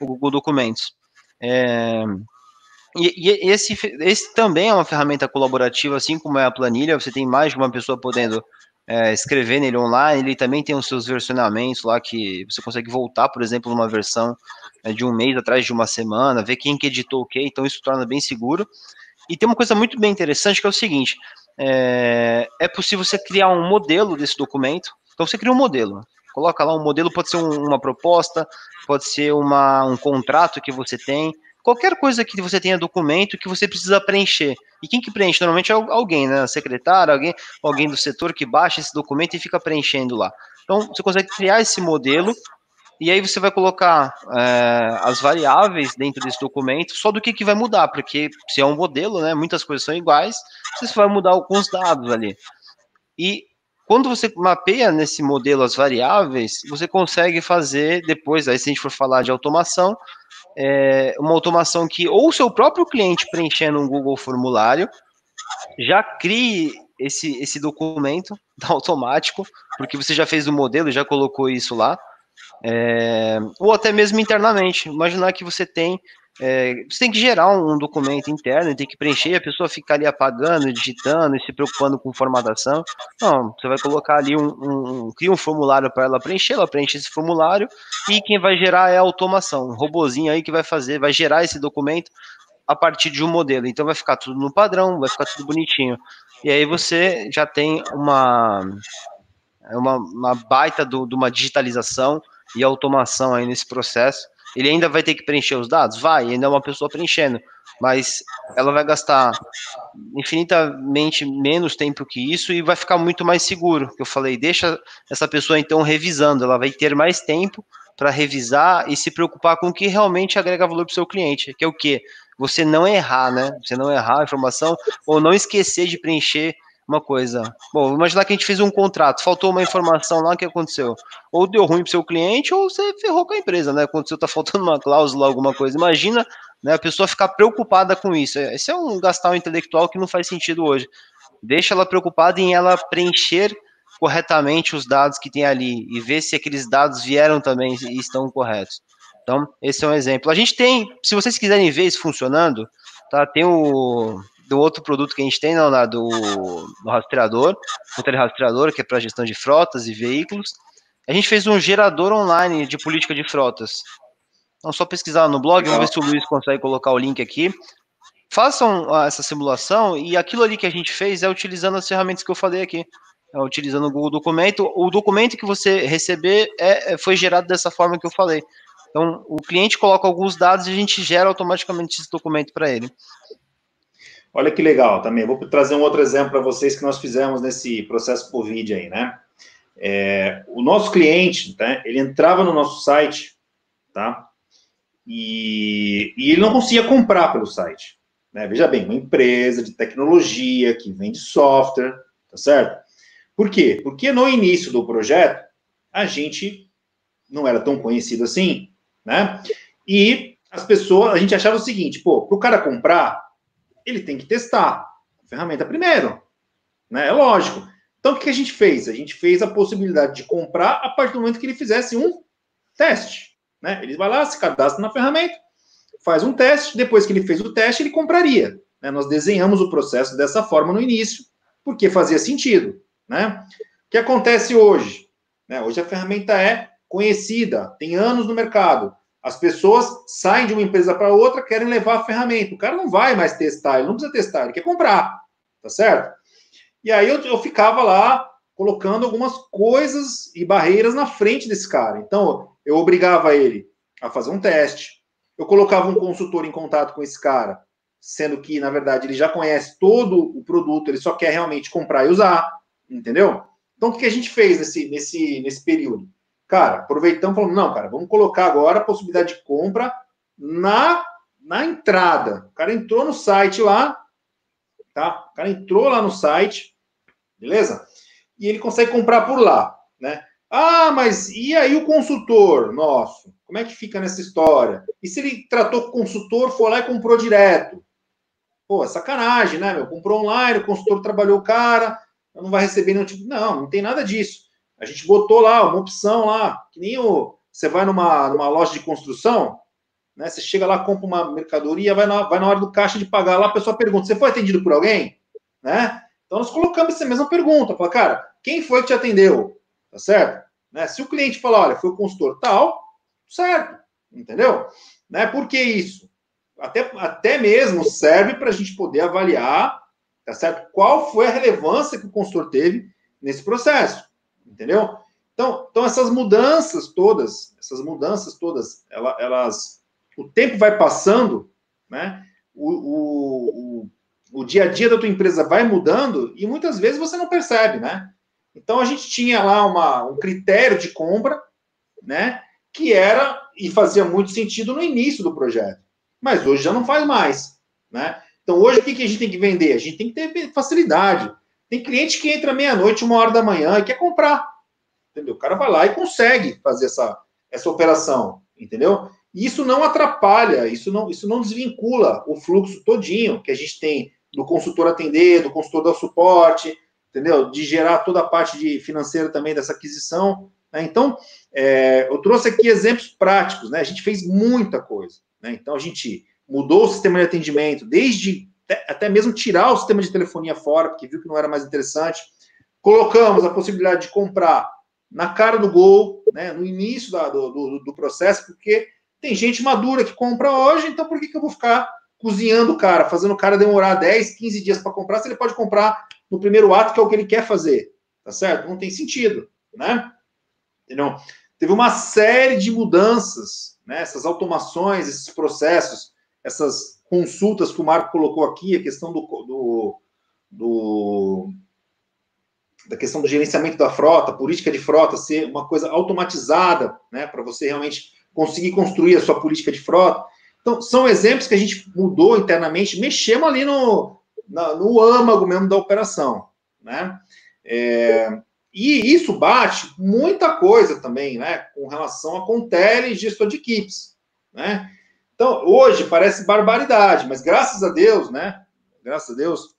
o Google Documentos. É, e, e esse, esse também é uma ferramenta colaborativa, assim como é a planilha, você tem mais de uma pessoa podendo é, escrever nele online, ele também tem os seus versionamentos lá que você consegue voltar, por exemplo, numa versão é, de um mês atrás de uma semana, ver quem que editou o que, então isso torna bem seguro. E tem uma coisa muito bem interessante que é o seguinte: é, é possível você criar um modelo desse documento. Então você cria um modelo, coloca lá um modelo, pode ser um, uma proposta, pode ser uma, um contrato que você tem, qualquer coisa que você tenha documento que você precisa preencher. E quem que preenche? Normalmente é alguém, né? Secretário, alguém, alguém do setor que baixa esse documento e fica preenchendo lá. Então, você consegue criar esse modelo e aí você vai colocar é, as variáveis dentro desse documento, só do que, que vai mudar, porque se é um modelo, né, muitas coisas são iguais, você vai mudar alguns dados ali. E quando você mapeia nesse modelo as variáveis, você consegue fazer depois, aí se a gente for falar de automação, é, uma automação que ou o seu próprio cliente preenchendo um Google formulário já crie esse, esse documento automático, porque você já fez o modelo, já colocou isso lá, é, ou até mesmo internamente. Imaginar que você tem é, você tem que gerar um documento interno, tem que preencher, a pessoa fica ali apagando, digitando e se preocupando com formatação. Não, você vai colocar ali um, um, um cria um formulário para ela preencher, ela preenche esse formulário e quem vai gerar é a automação, um robozinho aí que vai fazer, vai gerar esse documento a partir de um modelo. Então vai ficar tudo no padrão, vai ficar tudo bonitinho. E aí você já tem uma uma, uma baita de uma digitalização e automação aí nesse processo ele ainda vai ter que preencher os dados? Vai, ainda é uma pessoa preenchendo, mas ela vai gastar infinitamente menos tempo que isso e vai ficar muito mais seguro. Eu falei, deixa essa pessoa então revisando, ela vai ter mais tempo para revisar e se preocupar com o que realmente agrega valor para o seu cliente, que é o que? Você não errar, né? Você não errar a informação ou não esquecer de preencher uma coisa. Bom, imaginar que a gente fez um contrato, faltou uma informação lá, o que aconteceu? Ou deu ruim para o seu cliente, ou você ferrou com a empresa, né? Aconteceu, tá faltando uma cláusula, alguma coisa. Imagina né, a pessoa ficar preocupada com isso. Esse é um gastar intelectual que não faz sentido hoje. Deixa ela preocupada em ela preencher corretamente os dados que tem ali e ver se aqueles dados vieram também e estão corretos. Então, esse é um exemplo. A gente tem, se vocês quiserem ver isso funcionando, tá? Tem o do outro produto que a gente tem, lá do, do rastreador, o telerastreador, que é para gestão de frotas e veículos. A gente fez um gerador online de política de frotas. Então, só pesquisar no blog, vamos ver se o Luiz consegue colocar o link aqui. Façam ah, essa simulação e aquilo ali que a gente fez é utilizando as ferramentas que eu falei aqui. É utilizando o Google Documento. O documento que você receber é, é, foi gerado dessa forma que eu falei. Então, o cliente coloca alguns dados e a gente gera automaticamente esse documento para ele. Olha que legal também. Vou trazer um outro exemplo para vocês que nós fizemos nesse processo Covid aí, né? É, o nosso cliente, tá, ele entrava no nosso site, tá? E, e ele não conseguia comprar pelo site. Né? Veja bem, uma empresa de tecnologia que vende software, tá certo? Por quê? Porque no início do projeto, a gente não era tão conhecido assim, né? E as pessoas, a gente achava o seguinte, pô, para o cara comprar, ele tem que testar a ferramenta primeiro. Né? É lógico. Então, o que a gente fez? A gente fez a possibilidade de comprar a partir do momento que ele fizesse um teste. Né? Ele vai lá, se cadastra na ferramenta, faz um teste, depois que ele fez o teste, ele compraria. Né? Nós desenhamos o processo dessa forma no início, porque fazia sentido. Né? O que acontece hoje? Né? Hoje a ferramenta é conhecida, tem anos no mercado. As pessoas saem de uma empresa para outra, querem levar a ferramenta. O cara não vai mais testar, ele não precisa testar, ele quer comprar, tá certo? E aí eu, eu ficava lá colocando algumas coisas e barreiras na frente desse cara. Então, eu obrigava ele a fazer um teste, eu colocava um consultor em contato com esse cara, sendo que, na verdade, ele já conhece todo o produto, ele só quer realmente comprar e usar, entendeu? Então, o que a gente fez nesse, nesse, nesse período? Cara, aproveitamos e falamos, não, cara, vamos colocar agora a possibilidade de compra na, na entrada. O cara entrou no site lá, tá? O cara entrou lá no site, beleza? E ele consegue comprar por lá, né? Ah, mas e aí o consultor nosso? Como é que fica nessa história? E se ele tratou com o consultor, foi lá e comprou direto? Pô, é sacanagem, né, meu? Comprou online, o consultor trabalhou o cara, não vai receber nenhum tipo. Não, não tem nada disso. A gente botou lá uma opção lá, que nem o, você vai numa, numa loja de construção, Né? Você chega lá, compra uma mercadoria, vai na, vai na hora do caixa de pagar lá, a pessoa pergunta: você foi atendido por alguém? Né? Então nós colocamos essa mesma pergunta, fala, cara, quem foi que te atendeu? Tá certo? Né? Se o cliente falar, olha, foi o consultor tal, certo, entendeu? Né? Por que isso? Até, até mesmo serve para a gente poder avaliar, tá certo? Qual foi a relevância que o consultor teve nesse processo, entendeu? Então, então essas mudanças todas, essas mudanças todas, elas, elas o tempo vai passando, né? O, o, o, o dia a dia da tua empresa vai mudando e muitas vezes você não percebe, né? Então a gente tinha lá uma, um critério de compra, né? Que era e fazia muito sentido no início do projeto, mas hoje já não faz mais, né? Então hoje o que, que a gente tem que vender? A gente tem que ter facilidade. Tem cliente que entra meia-noite, uma hora da manhã e quer comprar, entendeu? O cara vai lá e consegue fazer essa, essa operação, entendeu? E isso não atrapalha, isso não, isso não desvincula o fluxo todinho que a gente tem do consultor atender, do consultor dar suporte, entendeu? De gerar toda a parte de financeira também dessa aquisição. Né? Então, é, eu trouxe aqui exemplos práticos, né? A gente fez muita coisa, né? Então, a gente mudou o sistema de atendimento, desde até mesmo tirar o sistema de telefonia fora, porque viu que não era mais interessante. Colocamos a possibilidade de comprar na cara do gol, né, no início da, do, do, do, processo, porque tem gente madura que compra hoje, então por que, que eu vou ficar cozinhando o cara, fazendo o cara demorar 10, 15 dias para comprar, se ele pode comprar no primeiro ato, que é o que ele quer fazer, tá certo? Não tem sentido, né? Entendeu? Teve uma série de mudanças, né? Essas automações, esses processos, essas consultas que o Marco colocou aqui, a questão do, do, do da questão do gerenciamento da frota, política de frota ser uma coisa automatizada, né, para você realmente conseguir construir a sua política de frota. Então, são exemplos que a gente mudou internamente, mexemos ali no, na, no âmago mesmo da operação, né? É, e isso bate muita coisa também, né, com relação a Contele e gestor de equipes, né? Então, hoje parece barbaridade, mas graças a Deus, né? Graças a Deus,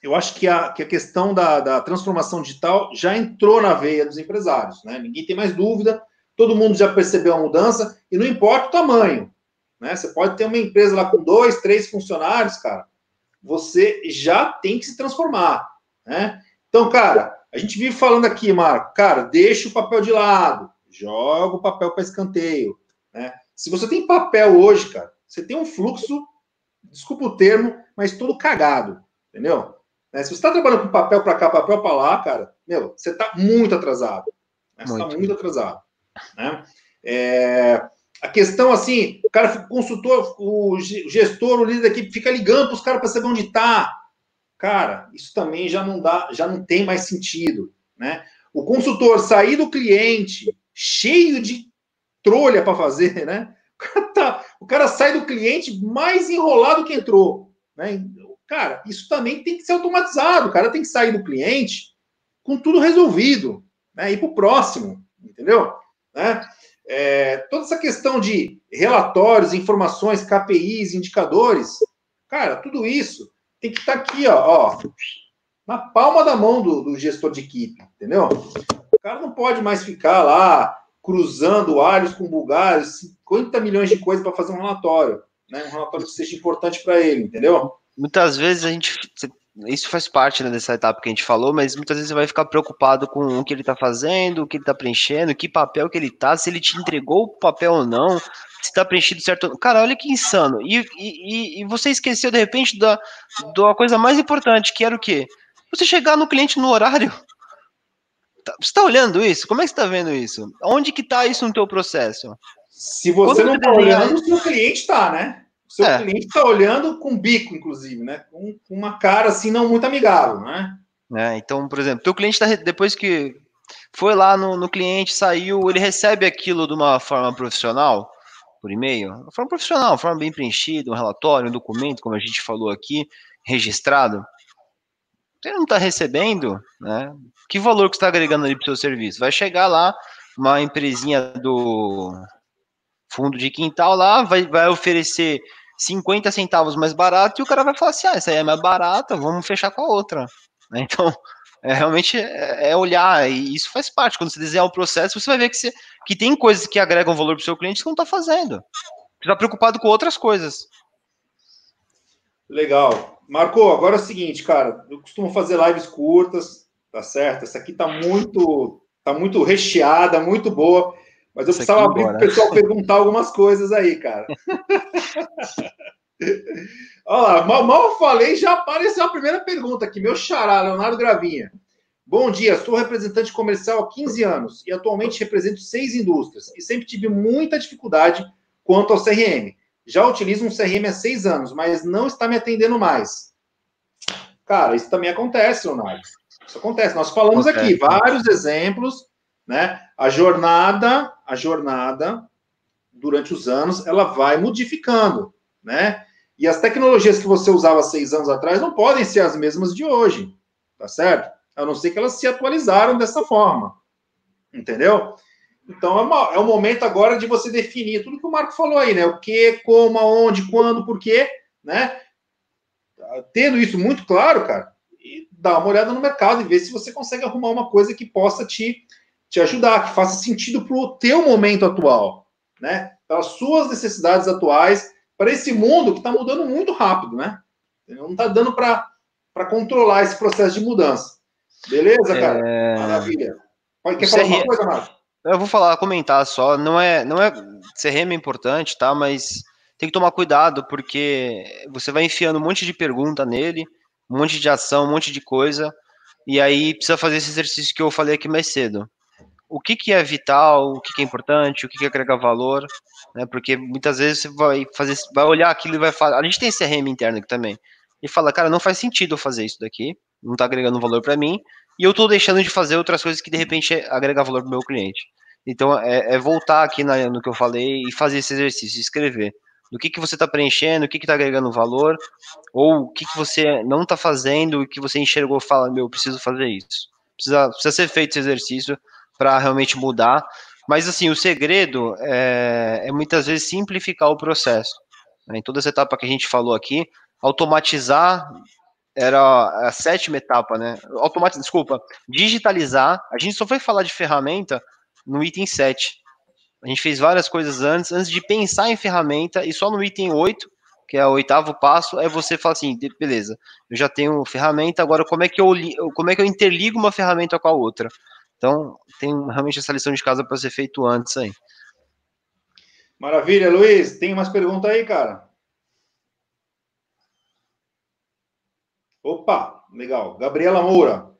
eu acho que a, que a questão da, da transformação digital já entrou na veia dos empresários, né? Ninguém tem mais dúvida, todo mundo já percebeu a mudança, e não importa o tamanho, né? Você pode ter uma empresa lá com dois, três funcionários, cara, você já tem que se transformar, né? Então, cara, a gente vive falando aqui, Marco, cara, deixa o papel de lado, joga o papel para escanteio, né? Se você tem papel hoje, cara, você tem um fluxo, desculpa o termo, mas todo cagado, entendeu? Né? Se você está trabalhando com papel para cá, papel para lá, cara, meu, você está muito atrasado. Né? Você está muito. muito atrasado. Né? É, a questão, assim, o cara, o consultor, o gestor, o líder da equipe fica ligando para os caras para saber onde está. Cara, isso também já não dá, já não tem mais sentido, né? O consultor sair do cliente cheio de trolha para fazer, né? O cara, tá, o cara sai do cliente mais enrolado que entrou, né? Cara, isso também tem que ser automatizado. O cara tem que sair do cliente com tudo resolvido, né? Ir para o próximo, entendeu? Né? É, toda essa questão de relatórios, informações, KPIs, indicadores, cara, tudo isso tem que estar tá aqui, ó, ó, na palma da mão do, do gestor de equipe, entendeu? O cara não pode mais ficar lá cruzando alhos com bulgários, 50 milhões de coisas para fazer um relatório, né? Um relatório que seja importante para ele, entendeu? muitas vezes a gente. Isso faz parte né, dessa etapa que a gente falou, mas muitas vezes você vai ficar preocupado com o que ele está fazendo, o que ele está preenchendo, que papel que ele está, se ele te entregou o papel ou não, se está preenchido certo. Cara, olha que insano. E, e, e você esqueceu, de repente, da, da coisa mais importante, que era o quê? Você chegar no cliente no horário. Tá, você está olhando isso? Como é que você está vendo isso? Onde que está isso no teu processo? Se você Quando não está olhando, o seu cliente está, né? seu é. cliente está olhando com bico, inclusive, né? Com, com, uma cara assim não muito amigável, né? É, então, por exemplo, teu cliente está depois que foi lá no, no cliente, saiu, ele recebe aquilo de uma forma profissional, por e-mail, uma forma profissional, uma forma bem preenchida, um relatório, um documento, como a gente falou aqui, registrado. Ele não está recebendo, né? Que valor que está agregando ali para o seu serviço? Vai chegar lá uma empresinha do fundo de quintal lá, vai, vai oferecer 50 centavos mais barato e o cara vai falar assim: ah, essa aí é mais barata, vamos fechar com a outra. Né? Então, É realmente é, é olhar, e isso faz parte. Quando você desenhar o processo, você vai ver que, você, que tem coisas que agregam valor para o seu cliente que não está fazendo. Você está preocupado com outras coisas. Legal. Marco, agora é o seguinte, cara. Eu costumo fazer lives curtas, tá certo? Essa aqui tá muito, tá muito recheada, muito boa. Mas eu Isso precisava abrir para o pessoal perguntar algumas coisas aí, cara. Olha lá, mal, mal falei, já apareceu a primeira pergunta aqui. Meu xará, Leonardo Gravinha. Bom dia, sou representante comercial há 15 anos e atualmente represento seis indústrias e sempre tive muita dificuldade quanto ao CRM. Já utilizo um CRM há seis anos, mas não está me atendendo mais. Cara, isso também acontece, Leonardo. Isso acontece. Nós falamos acontece. aqui vários exemplos, né? A jornada, a jornada durante os anos, ela vai modificando, né? E as tecnologias que você usava seis anos atrás não podem ser as mesmas de hoje, tá certo? A não ser que elas se atualizaram dessa forma, entendeu? Então é, uma, é o momento agora de você definir tudo que o Marco falou aí, né? O que, como, aonde, quando, por quê, né? Tendo isso muito claro, cara, dá uma olhada no mercado e ver se você consegue arrumar uma coisa que possa te, te ajudar, que faça sentido para o teu momento atual, né? Para as suas necessidades atuais, para esse mundo que está mudando muito rápido, né? Não está dando para controlar esse processo de mudança. Beleza, cara? É... Maravilha. Pode, quer falar uma coisa, Marcos? Eu vou falar, comentar só. Não é, não é CRM é importante, tá? Mas tem que tomar cuidado porque você vai enfiando um monte de pergunta nele, um monte de ação, um monte de coisa, e aí precisa fazer esse exercício que eu falei aqui mais cedo. O que, que é vital, o que, que é importante, o que, que agrega valor, né? Porque muitas vezes você vai fazer, vai olhar aquilo e vai falar. A gente tem CRM interno aqui também. E fala, cara, não faz sentido eu fazer isso daqui, não tá agregando valor para mim, e eu estou deixando de fazer outras coisas que de repente agregam valor para o meu cliente. Então é, é voltar aqui na, no que eu falei e fazer esse exercício, escrever do que, que você está preenchendo, o que está agregando valor, ou o que, que você não está fazendo e que você enxergou e fala, meu, preciso fazer isso. Precisa, precisa ser feito esse exercício para realmente mudar. Mas assim, o segredo é, é muitas vezes simplificar o processo. Né? Em toda essa etapa que a gente falou aqui, automatizar era a sétima etapa, né? Automatizar, desculpa, digitalizar. A gente só foi falar de ferramenta no item 7. A gente fez várias coisas antes, antes de pensar em ferramenta, e só no item 8, que é o oitavo passo, é você falar assim, beleza, eu já tenho ferramenta, agora como é que eu, como é que eu interligo uma ferramenta com a outra? Então, tem realmente essa lição de casa para ser feito antes aí. Maravilha, Luiz. Tem umas perguntas aí, cara? Opa, legal. Gabriela Moura.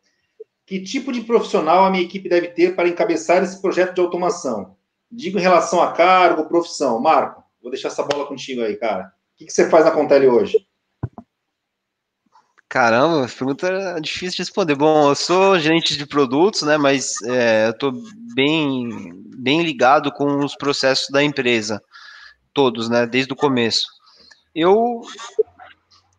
Que tipo de profissional a minha equipe deve ter para encabeçar esse projeto de automação? Digo em relação a cargo, profissão. Marco, vou deixar essa bola contigo aí, cara. O que, que você faz na Contele hoje? Caramba, pergunta é difícil de responder. Bom, eu sou gerente de produtos, né? Mas é, eu estou bem, bem ligado com os processos da empresa, todos, né? Desde o começo. Eu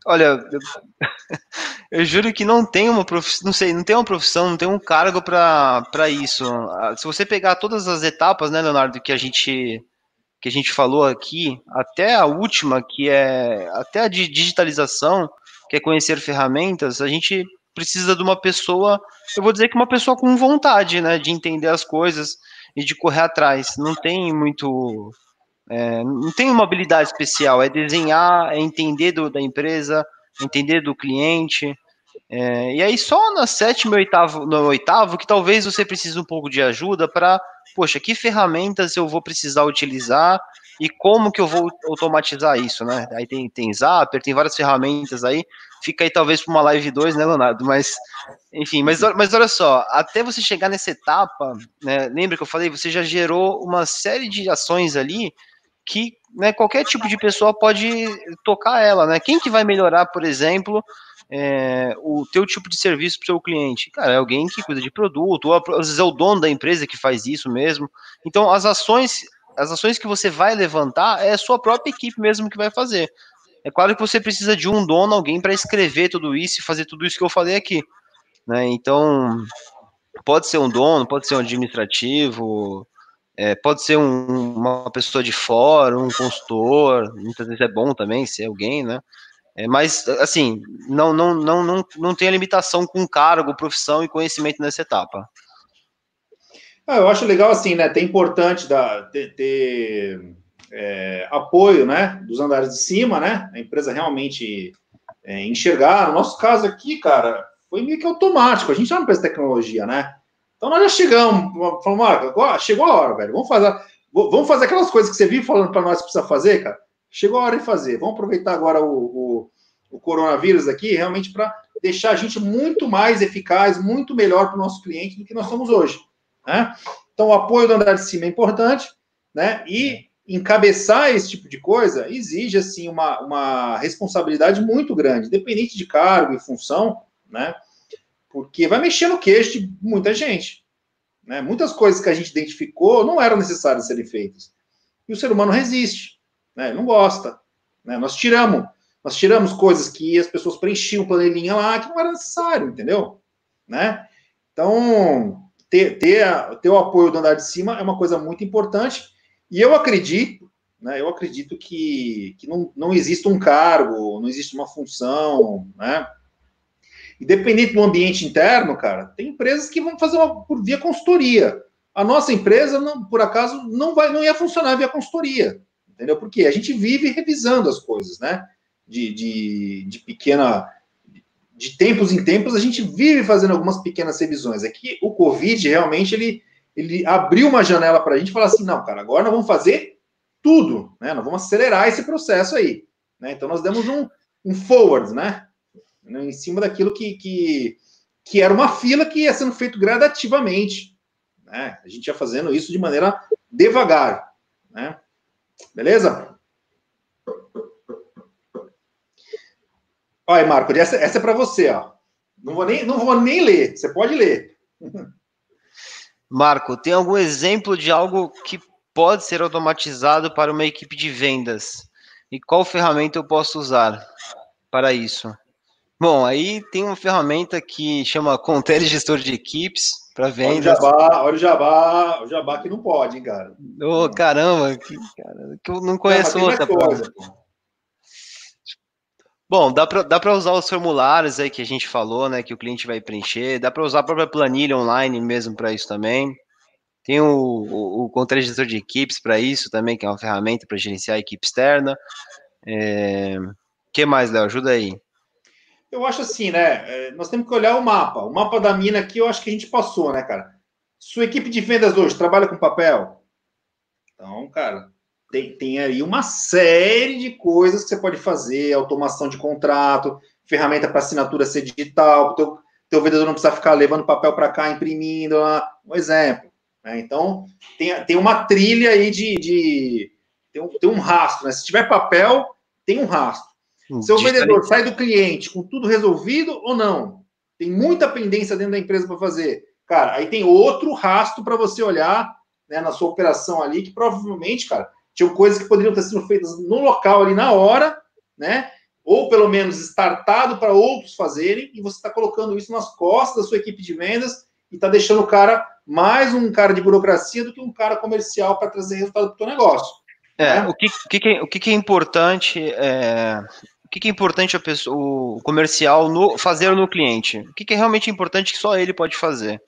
Olha, eu, eu, juro que não tem uma profissão, não sei, não tem uma profissão, não tem um cargo para isso. Ah, se você pegar todas as etapas, né, Leonardo, que a gente que a gente falou aqui, até a última, que é até a de digitalização, que é conhecer ferramentas, a gente precisa de uma pessoa, eu vou dizer que uma pessoa com vontade, né, de entender as coisas e de correr atrás. Não tem muito é, não tem uma habilidade especial, é desenhar, é entender do, da empresa, entender do cliente. É, e aí só na sétima oitavo, no oitavo que talvez você precise um pouco de ajuda para, poxa, que ferramentas eu vou precisar utilizar e como que eu vou automatizar isso, né? Aí tem, tem Zapper, tem várias ferramentas aí, fica aí talvez para uma live 2, né, Leonardo? Mas, enfim, mas, mas olha só, até você chegar nessa etapa, né, lembra que eu falei, você já gerou uma série de ações ali que né, qualquer tipo de pessoa pode tocar ela, né? Quem que vai melhorar, por exemplo, é, o teu tipo de serviço para o seu cliente? Cara, é alguém que cuida de produto, ou às vezes é o dono da empresa que faz isso mesmo. Então, as ações, as ações que você vai levantar é a sua própria equipe mesmo que vai fazer. É claro que você precisa de um dono, alguém para escrever tudo isso e fazer tudo isso que eu falei aqui. Né? Então, pode ser um dono, pode ser um administrativo, é, pode ser um, uma pessoa de fora, um consultor, muitas vezes é bom também ser alguém, né? É, mas, assim, não, não, não, não, não tem a limitação com cargo, profissão e conhecimento nessa etapa. Ah, eu acho legal, assim, né? Ter importante da, ter, ter é, apoio, né? Dos andares de cima, né? A empresa realmente é, enxergar. No nosso caso aqui, cara, foi meio que automático. A gente é uma empresa de tecnologia, né? Então nós já chegamos, falamos, Marco, chegou a hora, velho. Vamos fazer, vamos fazer aquelas coisas que você vive falando para nós que precisa fazer, cara. Chegou a hora de fazer. Vamos aproveitar agora o, o, o coronavírus aqui, realmente para deixar a gente muito mais eficaz, muito melhor para o nosso cliente do que nós somos hoje. Né? Então, o apoio do andar de cima é importante, né? E encabeçar esse tipo de coisa exige assim uma, uma responsabilidade muito grande, independente de cargo e função, né? Porque vai mexer no queixo de muita gente. Né? Muitas coisas que a gente identificou não eram necessárias serem feitas. E o ser humano resiste, né? não gosta. Né? Nós tiramos, nós tiramos coisas que as pessoas preenchiam planilhinha lá que não era necessário, entendeu? Né? Então, ter, ter, ter o apoio do andar de cima é uma coisa muito importante e eu acredito, né, eu acredito que, que não, não existe um cargo, não existe uma função, né? Independente do ambiente interno, cara, tem empresas que vão fazer uma por via consultoria. A nossa empresa, não, por acaso, não vai, não ia funcionar via consultoria, entendeu? Porque a gente vive revisando as coisas, né? De, de, de pequena, de tempos em tempos, a gente vive fazendo algumas pequenas revisões. É que o Covid realmente ele ele abriu uma janela para a gente falou assim: não, cara, agora nós vamos fazer tudo, né? Nós vamos acelerar esse processo aí. Né? Então nós demos um, um forward, né? Em cima daquilo que, que, que era uma fila que ia sendo feito gradativamente. Né? A gente ia fazendo isso de maneira devagar. Né? Beleza? Olha, Marco, essa, essa é para você, ó. Não vou, nem, não vou nem ler, você pode ler. Marco, tem algum exemplo de algo que pode ser automatizado para uma equipe de vendas? E qual ferramenta eu posso usar para isso? Bom, aí tem uma ferramenta que chama Contele Gestor de Equipes para vendas. Olha o jabá, olha o jabá, o jabá que não pode, hein, cara. Ô, oh, caramba, que, cara, que eu não conheço não, outra. Coisa, Bom, dá para dá usar os formulários aí que a gente falou, né, que o cliente vai preencher, dá para usar a própria planilha online mesmo para isso também. Tem o, o, o controle gestor de equipes para isso também, que é uma ferramenta para gerenciar a equipe externa. É... que mais, Léo? Ajuda aí. Eu acho assim, né? É, nós temos que olhar o mapa. O mapa da mina aqui, eu acho que a gente passou, né, cara? Sua equipe de vendas hoje trabalha com papel? Então, cara, tem, tem aí uma série de coisas que você pode fazer, automação de contrato, ferramenta para assinatura ser digital, teu, teu vendedor não precisa ficar levando papel para cá, imprimindo, um exemplo. Né? Então, tem, tem uma trilha aí de. de tem, um, tem um rastro, né? Se tiver papel, tem um rastro. Hum, Seu vendedor sai do cliente com tudo resolvido ou não? Tem muita pendência dentro da empresa para fazer. Cara, aí tem outro rastro para você olhar né, na sua operação ali, que provavelmente, cara, tinham coisas que poderiam ter sido feitas no local ali na hora, né? Ou pelo menos startado para outros fazerem, e você está colocando isso nas costas da sua equipe de vendas e está deixando o cara mais um cara de burocracia do que um cara comercial para trazer resultado para o teu negócio. É, né? o, que, o, que, o que é importante é, o que, é importante a pessoa, o comercial no, fazer no cliente? O que, é realmente importante que só ele pode fazer?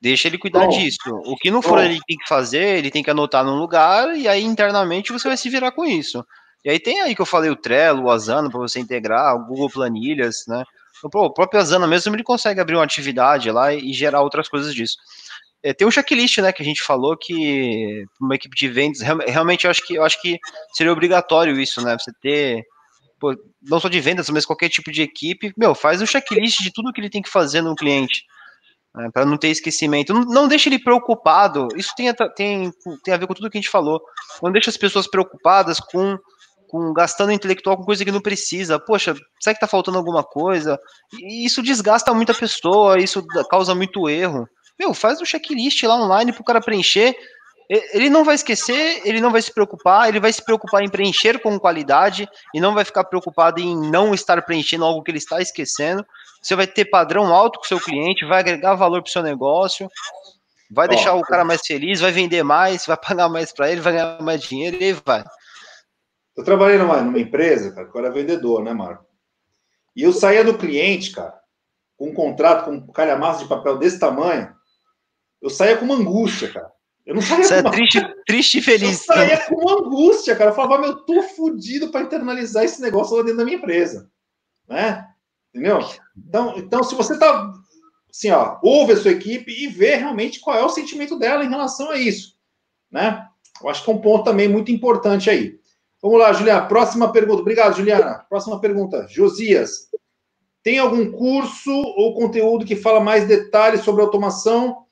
Deixa ele cuidar Bom, disso. O que não for Bom. ele tem que fazer, ele tem que anotar num lugar e aí internamente você vai se virar com isso. E aí tem aí que eu falei o Trello, o Asana para você integrar, o Google Planilhas, né? O próprio Asana mesmo ele consegue abrir uma atividade lá e gerar outras coisas disso. É, tem um checklist, né, que a gente falou que uma equipe de vendas, realmente eu acho que eu acho que seria obrigatório isso, né? Você ter pô, não só de vendas, mas qualquer tipo de equipe, meu, faz um checklist de tudo que ele tem que fazer no cliente né, para não ter esquecimento. Não, não deixe ele preocupado. Isso tem, tem, tem a ver com tudo que a gente falou. Não deixa as pessoas preocupadas com, com gastando intelectual com coisa que não precisa. Poxa, será que está faltando alguma coisa? E isso desgasta muita pessoa, isso causa muito erro. Meu, faz um checklist lá online para o cara preencher. Ele não vai esquecer, ele não vai se preocupar, ele vai se preocupar em preencher com qualidade e não vai ficar preocupado em não estar preenchendo algo que ele está esquecendo. Você vai ter padrão alto com o seu cliente, vai agregar valor para o seu negócio, vai deixar o cara mais feliz, vai vender mais, vai pagar mais para ele, vai ganhar mais dinheiro e vai. Eu trabalhei numa, numa empresa, cara, que eu era vendedor, né, Marco? E eu saía do cliente, cara, com um contrato com um calhamaço de papel desse tamanho, eu saía com uma angústia, cara. Eu não saía Você com é uma... triste, triste e feliz. Eu saía com uma angústia, cara. Eu falava, meu, eu tô fudido para internalizar esse negócio lá dentro da minha empresa. Né? Entendeu? Então, então, se você tá assim, ó, ouve a sua equipe e vê realmente qual é o sentimento dela em relação a isso. Né? Eu acho que é um ponto também muito importante aí. Vamos lá, Juliana. Próxima pergunta. Obrigado, Juliana. Próxima pergunta. Josias. Tem algum curso ou conteúdo que fala mais detalhes sobre automação?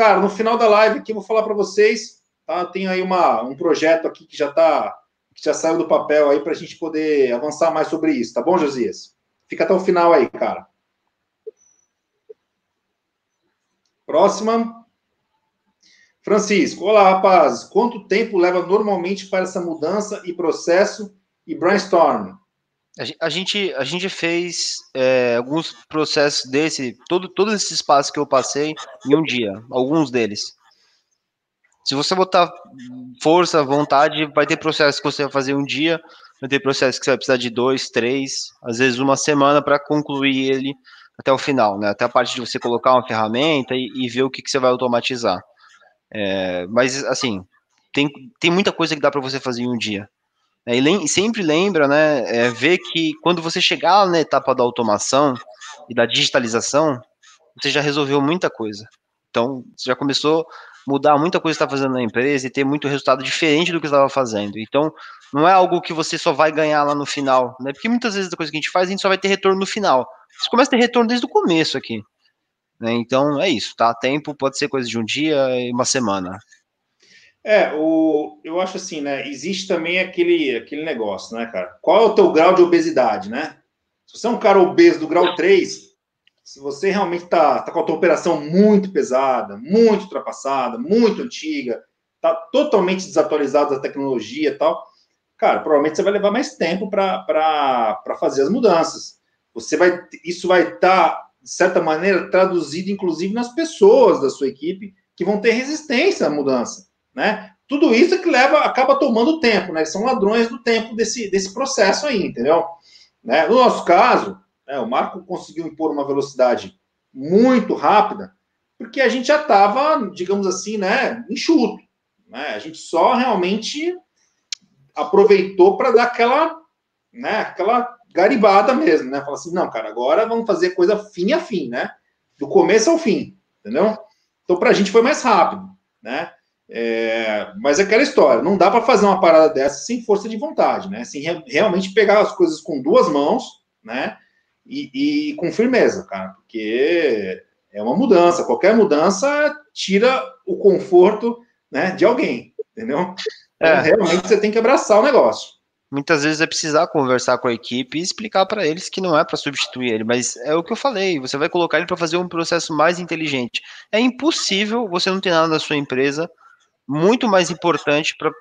Cara, no final da live aqui eu vou falar para vocês, tá? Tem aí uma, um projeto aqui que já tá, que já saiu do papel aí para a gente poder avançar mais sobre isso, tá bom, Josias? Fica até o final aí, cara. Próxima. Francisco, olá, rapazes. Quanto tempo leva normalmente para essa mudança e processo e brainstorm? A gente, a gente fez é, alguns processos desse, todo, todos esses passos que eu passei em um dia, alguns deles. Se você botar força, vontade, vai ter processos que você vai fazer um dia, vai ter processos que você vai precisar de dois, três, às vezes uma semana para concluir ele até o final, né? Até a parte de você colocar uma ferramenta e, e ver o que, que você vai automatizar. É, mas, assim, tem, tem muita coisa que dá para você fazer em um dia. É, e sempre lembra, né, é, ver que quando você chegar na etapa da automação e da digitalização, você já resolveu muita coisa. Então, você já começou a mudar muita coisa que está fazendo na empresa e ter muito resultado diferente do que estava fazendo. Então, não é algo que você só vai ganhar lá no final, né? Porque muitas vezes a coisa que a gente faz, a gente só vai ter retorno no final. Você começa a ter retorno desde o começo aqui. Né? Então, é isso, tá? Tempo pode ser coisa de um dia e uma semana. É, o, eu acho assim, né? Existe também aquele, aquele negócio, né, cara? Qual é o teu grau de obesidade, né? Se você é um cara obeso do grau 3, se você realmente tá, tá com a tua operação muito pesada, muito ultrapassada, muito antiga, tá totalmente desatualizado da tecnologia e tal, cara, provavelmente você vai levar mais tempo para fazer as mudanças. Você vai, isso vai estar, tá, de certa maneira, traduzido, inclusive, nas pessoas da sua equipe que vão ter resistência à mudança né? Tudo isso é que leva, acaba tomando tempo, né? São ladrões do tempo desse, desse processo aí, entendeu? Né? No nosso caso, né, o Marco conseguiu impor uma velocidade muito rápida, porque a gente já estava, digamos assim, né, enxuto. Né? A gente só realmente aproveitou para dar aquela, né, aquela garibada mesmo, né? Falar assim, não, cara, agora vamos fazer coisa fim a fim, né? Do começo ao fim, entendeu? Então, para a gente foi mais rápido, né? É, mas é aquela história, não dá para fazer uma parada dessa sem força de vontade, né? Sem re realmente pegar as coisas com duas mãos, né? E, e, com firmeza, cara, porque é uma mudança. Qualquer mudança tira o conforto, né, de alguém, entendeu? Então, é. realmente você tem que abraçar o negócio. Muitas vezes é precisar conversar com a equipe e explicar para eles que não é para substituir ele, mas é o que eu falei. Você vai colocar ele para fazer um processo mais inteligente. É impossível você não ter nada na sua empresa muito mais importante para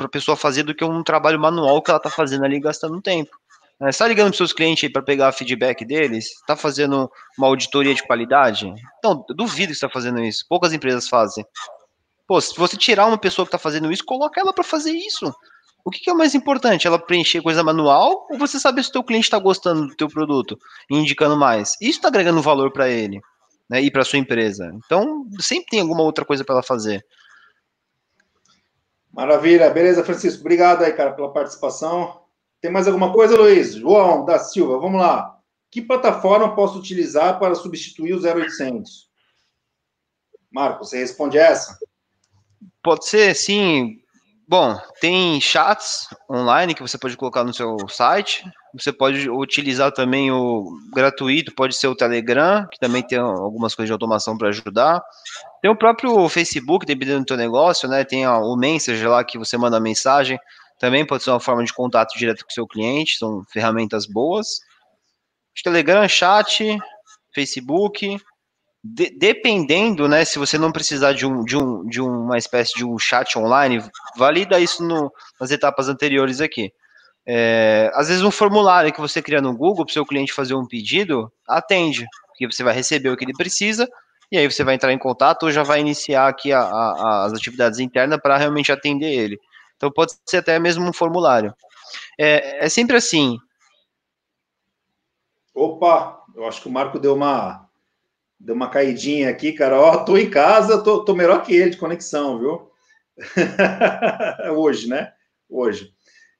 a pessoa fazer do que um trabalho manual que ela está fazendo ali gastando tempo. Você está ligando para seus clientes para pegar feedback deles? Está fazendo uma auditoria de qualidade? Então, duvido que está fazendo isso. Poucas empresas fazem. Pô, se você tirar uma pessoa que está fazendo isso, coloca ela para fazer isso. O que, que, é mais importante? Ela preencher coisa manual ou você saber se o teu cliente está gostando do teu produto e indicando mais? Isso está agregando valor para ele né, e para sua empresa. Então, sempre tem alguma outra coisa para ela fazer. Maravilha, beleza, Francisco. Obrigado aí, cara, pela participação. Tem mais alguma coisa, Luiz? João da Silva, vamos lá. Que plataforma posso utilizar para substituir o 0800? Marco, você responde essa? Pode ser, sim. Bom, tem chats online que você pode colocar no seu site. Você pode utilizar também o gratuito, pode ser o Telegram, que também tem algumas coisas de automação para ajudar. Tem o próprio Facebook, dependendo do teu negócio, né? Tem o Messenger lá que você manda mensagem. Também pode ser uma forma de contato direto com o seu cliente, são ferramentas boas. Telegram, chat, Facebook, de, dependendo, né, se você não precisar de, um, de, um, de uma espécie de um chat online, valida isso no, nas etapas anteriores aqui. É, às vezes um formulário que você cria no Google para o seu cliente fazer um pedido, atende, porque você vai receber o que ele precisa, e aí você vai entrar em contato ou já vai iniciar aqui a, a, as atividades internas para realmente atender ele. Então pode ser até mesmo um formulário. É, é sempre assim. Opa, eu acho que o Marco deu uma deu uma caidinha aqui, cara. Ó, tô em casa, tô, tô melhor que ele de conexão, viu? Hoje, né? Hoje.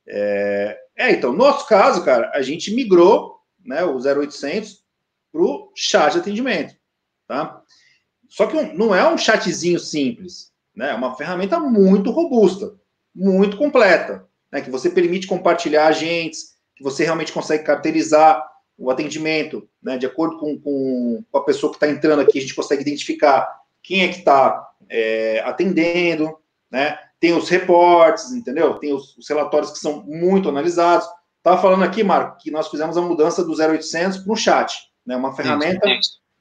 É, é, então, no nosso caso, cara, a gente migrou né, o 0800 para o chat de atendimento, tá? Só que não é um chatzinho simples, né? É uma ferramenta muito robusta, muito completa, né? Que você permite compartilhar agentes, que você realmente consegue caracterizar o atendimento, né? De acordo com, com, com a pessoa que está entrando aqui, a gente consegue identificar quem é que está é, atendendo, né? Tem os reportes, entendeu? Tem os, os relatórios que são muito analisados. Estava falando aqui, Marco, que nós fizemos a mudança do 0800 para o chat, né? Uma ferramenta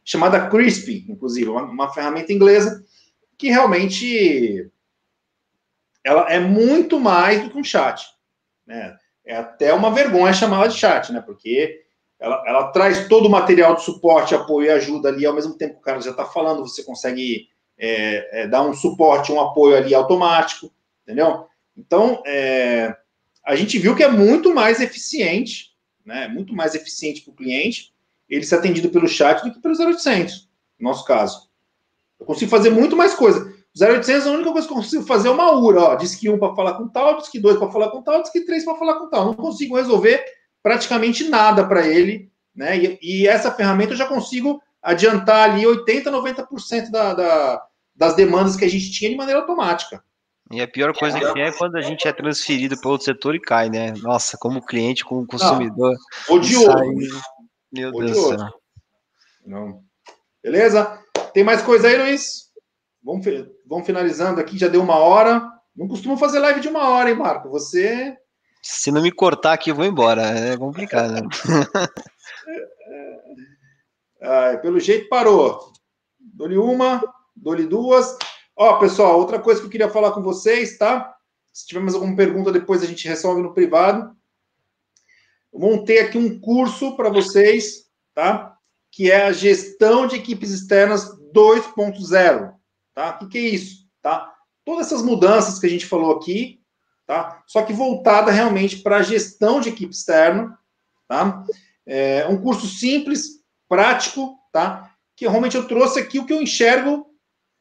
chamada Crispy, inclusive, uma, uma ferramenta inglesa que realmente ela é muito mais do que um chat, né? É até uma vergonha chamá-la de chat, né? Porque ela, ela, traz todo o material de suporte, apoio e ajuda ali, ao mesmo tempo que o cara já está falando, você consegue é, é, dar um suporte, um apoio ali automático, entendeu? Então, é, a gente viu que é muito mais eficiente, né? Muito mais eficiente para o cliente ele ser atendido pelo chat do que pelo 0800, no nosso caso. Eu consigo fazer muito mais coisa. O 0800, a única coisa que eu consigo fazer é uma URA, ó, diz que um para falar com tal, diz que dois para falar com tal, diz que três para falar com tal. Não consigo resolver praticamente nada para ele, né? E, e, essa ferramenta eu já consigo adiantar ali 80, 90% da, da, das demandas que a gente tinha de maneira automática. E a pior coisa que é quando a gente é transferido para outro setor e cai, né? Nossa, como cliente, como consumidor. Não, odiou. Sai... Meu Deus do céu. Não. Beleza? Tem mais coisa aí, Luiz? Vamos, vamos finalizando aqui, já deu uma hora. Não costumo fazer live de uma hora, hein, Marco? Você. Se não me cortar aqui, eu vou embora. É complicado, né? ah, pelo jeito parou. Dou-lhe uma, dou-lhe duas. Ó, pessoal, outra coisa que eu queria falar com vocês, tá? Se tiver mais alguma pergunta, depois a gente resolve no privado. Eu montei aqui um curso para vocês, tá? Que é a gestão de equipes externas 2.0, tá? O que, que é isso, tá? Todas essas mudanças que a gente falou aqui, tá? Só que voltada realmente para a gestão de equipe externa, tá? É um curso simples, prático, tá? Que realmente eu trouxe aqui o que eu enxergo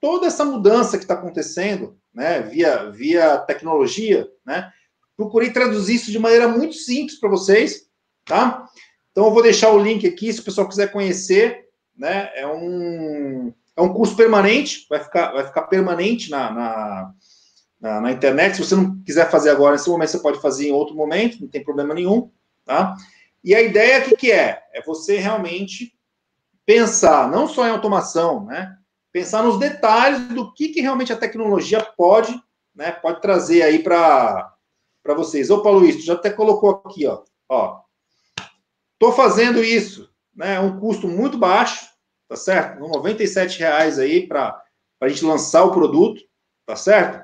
toda essa mudança que está acontecendo, né? Via, via tecnologia, né? Procurei traduzir isso de maneira muito simples para vocês, tá? Então eu vou deixar o link aqui se o pessoal quiser conhecer, né? É um é um curso permanente, vai ficar vai ficar permanente na, na, na, na internet. Se você não quiser fazer agora nesse momento, você pode fazer em outro momento, não tem problema nenhum, tá? E a ideia aqui que é é você realmente pensar não só em automação, né? Pensar nos detalhes do que, que realmente a tecnologia pode, né? Pode trazer aí para para vocês. Opa, Luiz, tu já até colocou aqui, ó. Ó, tô fazendo isso, né? É um custo muito baixo, tá certo? 97 reais aí para a gente lançar o produto, tá certo?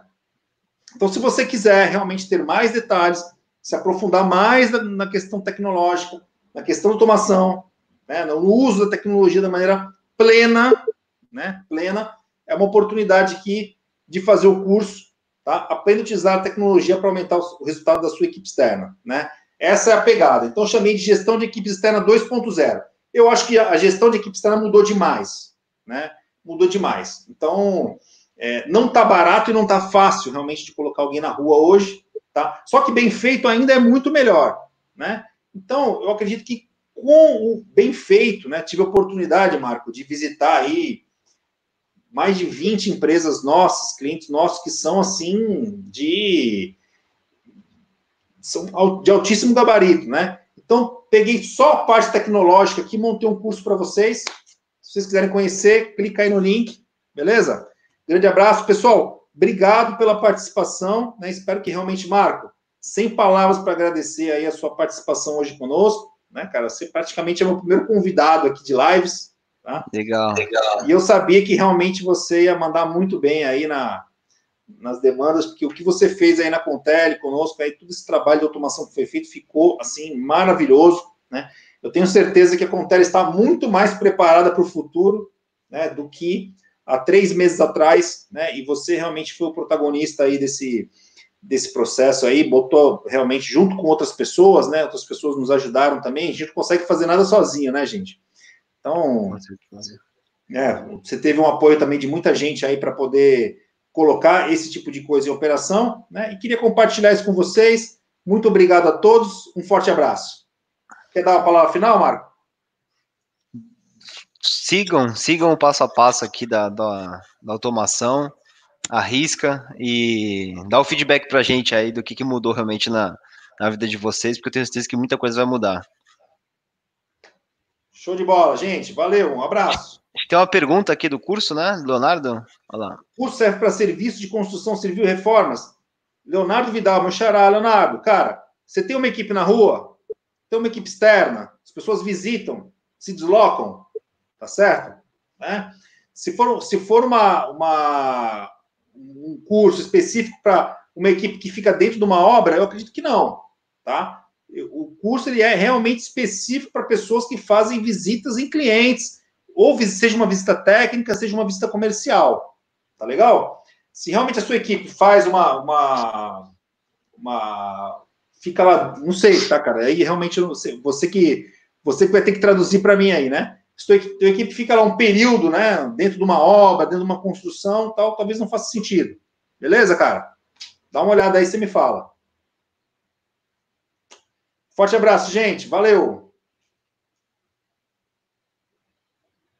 Então, se você quiser realmente ter mais detalhes, se aprofundar mais na, questão tecnológica, na questão automação, né, no uso da tecnologia da maneira plena, né, plena, é uma oportunidade aqui de fazer o curso Tá? Aprenda a utilizar a tecnologia para aumentar o resultado da sua equipe externa. Né? Essa é a pegada. Então, chamei de gestão de equipe externa 2.0. Eu acho que a gestão de equipe externa mudou demais. Né? Mudou demais. Então, é, não está barato e não está fácil realmente de colocar alguém na rua hoje. Tá? Só que bem feito ainda é muito melhor. Né? Então, eu acredito que com o bem feito, né? tive a oportunidade, Marco, de visitar aí mais de 20 empresas nossas, clientes nossos, que são assim de são de altíssimo gabarito, né? Então, peguei só a parte tecnológica aqui, montei um curso para vocês. Se vocês quiserem conhecer, clica aí no link, beleza? Grande abraço, pessoal. Obrigado pela participação, né? Espero que realmente, Marco, sem palavras para agradecer aí a sua participação hoje conosco, né, cara? Você praticamente é meu primeiro convidado aqui de lives. Tá? Legal. Legal. E eu sabia que realmente você ia mandar muito bem aí na, nas demandas, porque o que você fez aí na Contele conosco, aí todo esse trabalho de automação que foi feito ficou assim maravilhoso, né? Eu tenho certeza que a Contele está muito mais preparada para o futuro, né, do que há três meses atrás, né? E você realmente foi o protagonista aí desse desse processo aí, botou realmente junto com outras pessoas, né? Outras pessoas nos ajudaram também. A gente não consegue fazer nada sozinho, né, gente? Então, é, você teve um apoio também de muita gente aí para poder colocar esse tipo de coisa em operação, né? E queria compartilhar isso com vocês. Muito obrigado a todos. Um forte abraço. Quer dar uma palavra final, Marco? Sigam, sigam o passo a passo aqui da, da, da automação arrisca e dá o feedback pra gente aí do que, que mudou realmente na, na vida de vocês, porque eu tenho certeza que muita coisa vai mudar. Show de bola, gente. Valeu, um abraço. Tem uma pergunta aqui do curso, né, Leonardo? Olha lá. O curso serve para serviço de construção civil e reformas. Leonardo Vidal, meu xará, Leonardo, cara, você tem uma equipe na rua, tem uma equipe externa, as pessoas visitam, se deslocam, tá certo? Né? Se for, se for uma, uma, um curso específico para uma equipe que fica dentro de uma obra, eu acredito que não, tá? O curso ele é realmente específico para pessoas que fazem visitas em clientes, ou seja uma visita técnica, seja uma visita comercial, tá legal? Se realmente a sua equipe faz uma, uma, uma fica lá, não sei, tá, cara? Aí realmente você que você que vai ter que traduzir para mim aí, né? Se tua, tua equipe fica lá um período, né, dentro de uma obra, dentro de uma construção, tal, talvez não faça sentido. Beleza, cara? Dá uma olhada aí, você me fala. Forte abraço, gente. Valeu!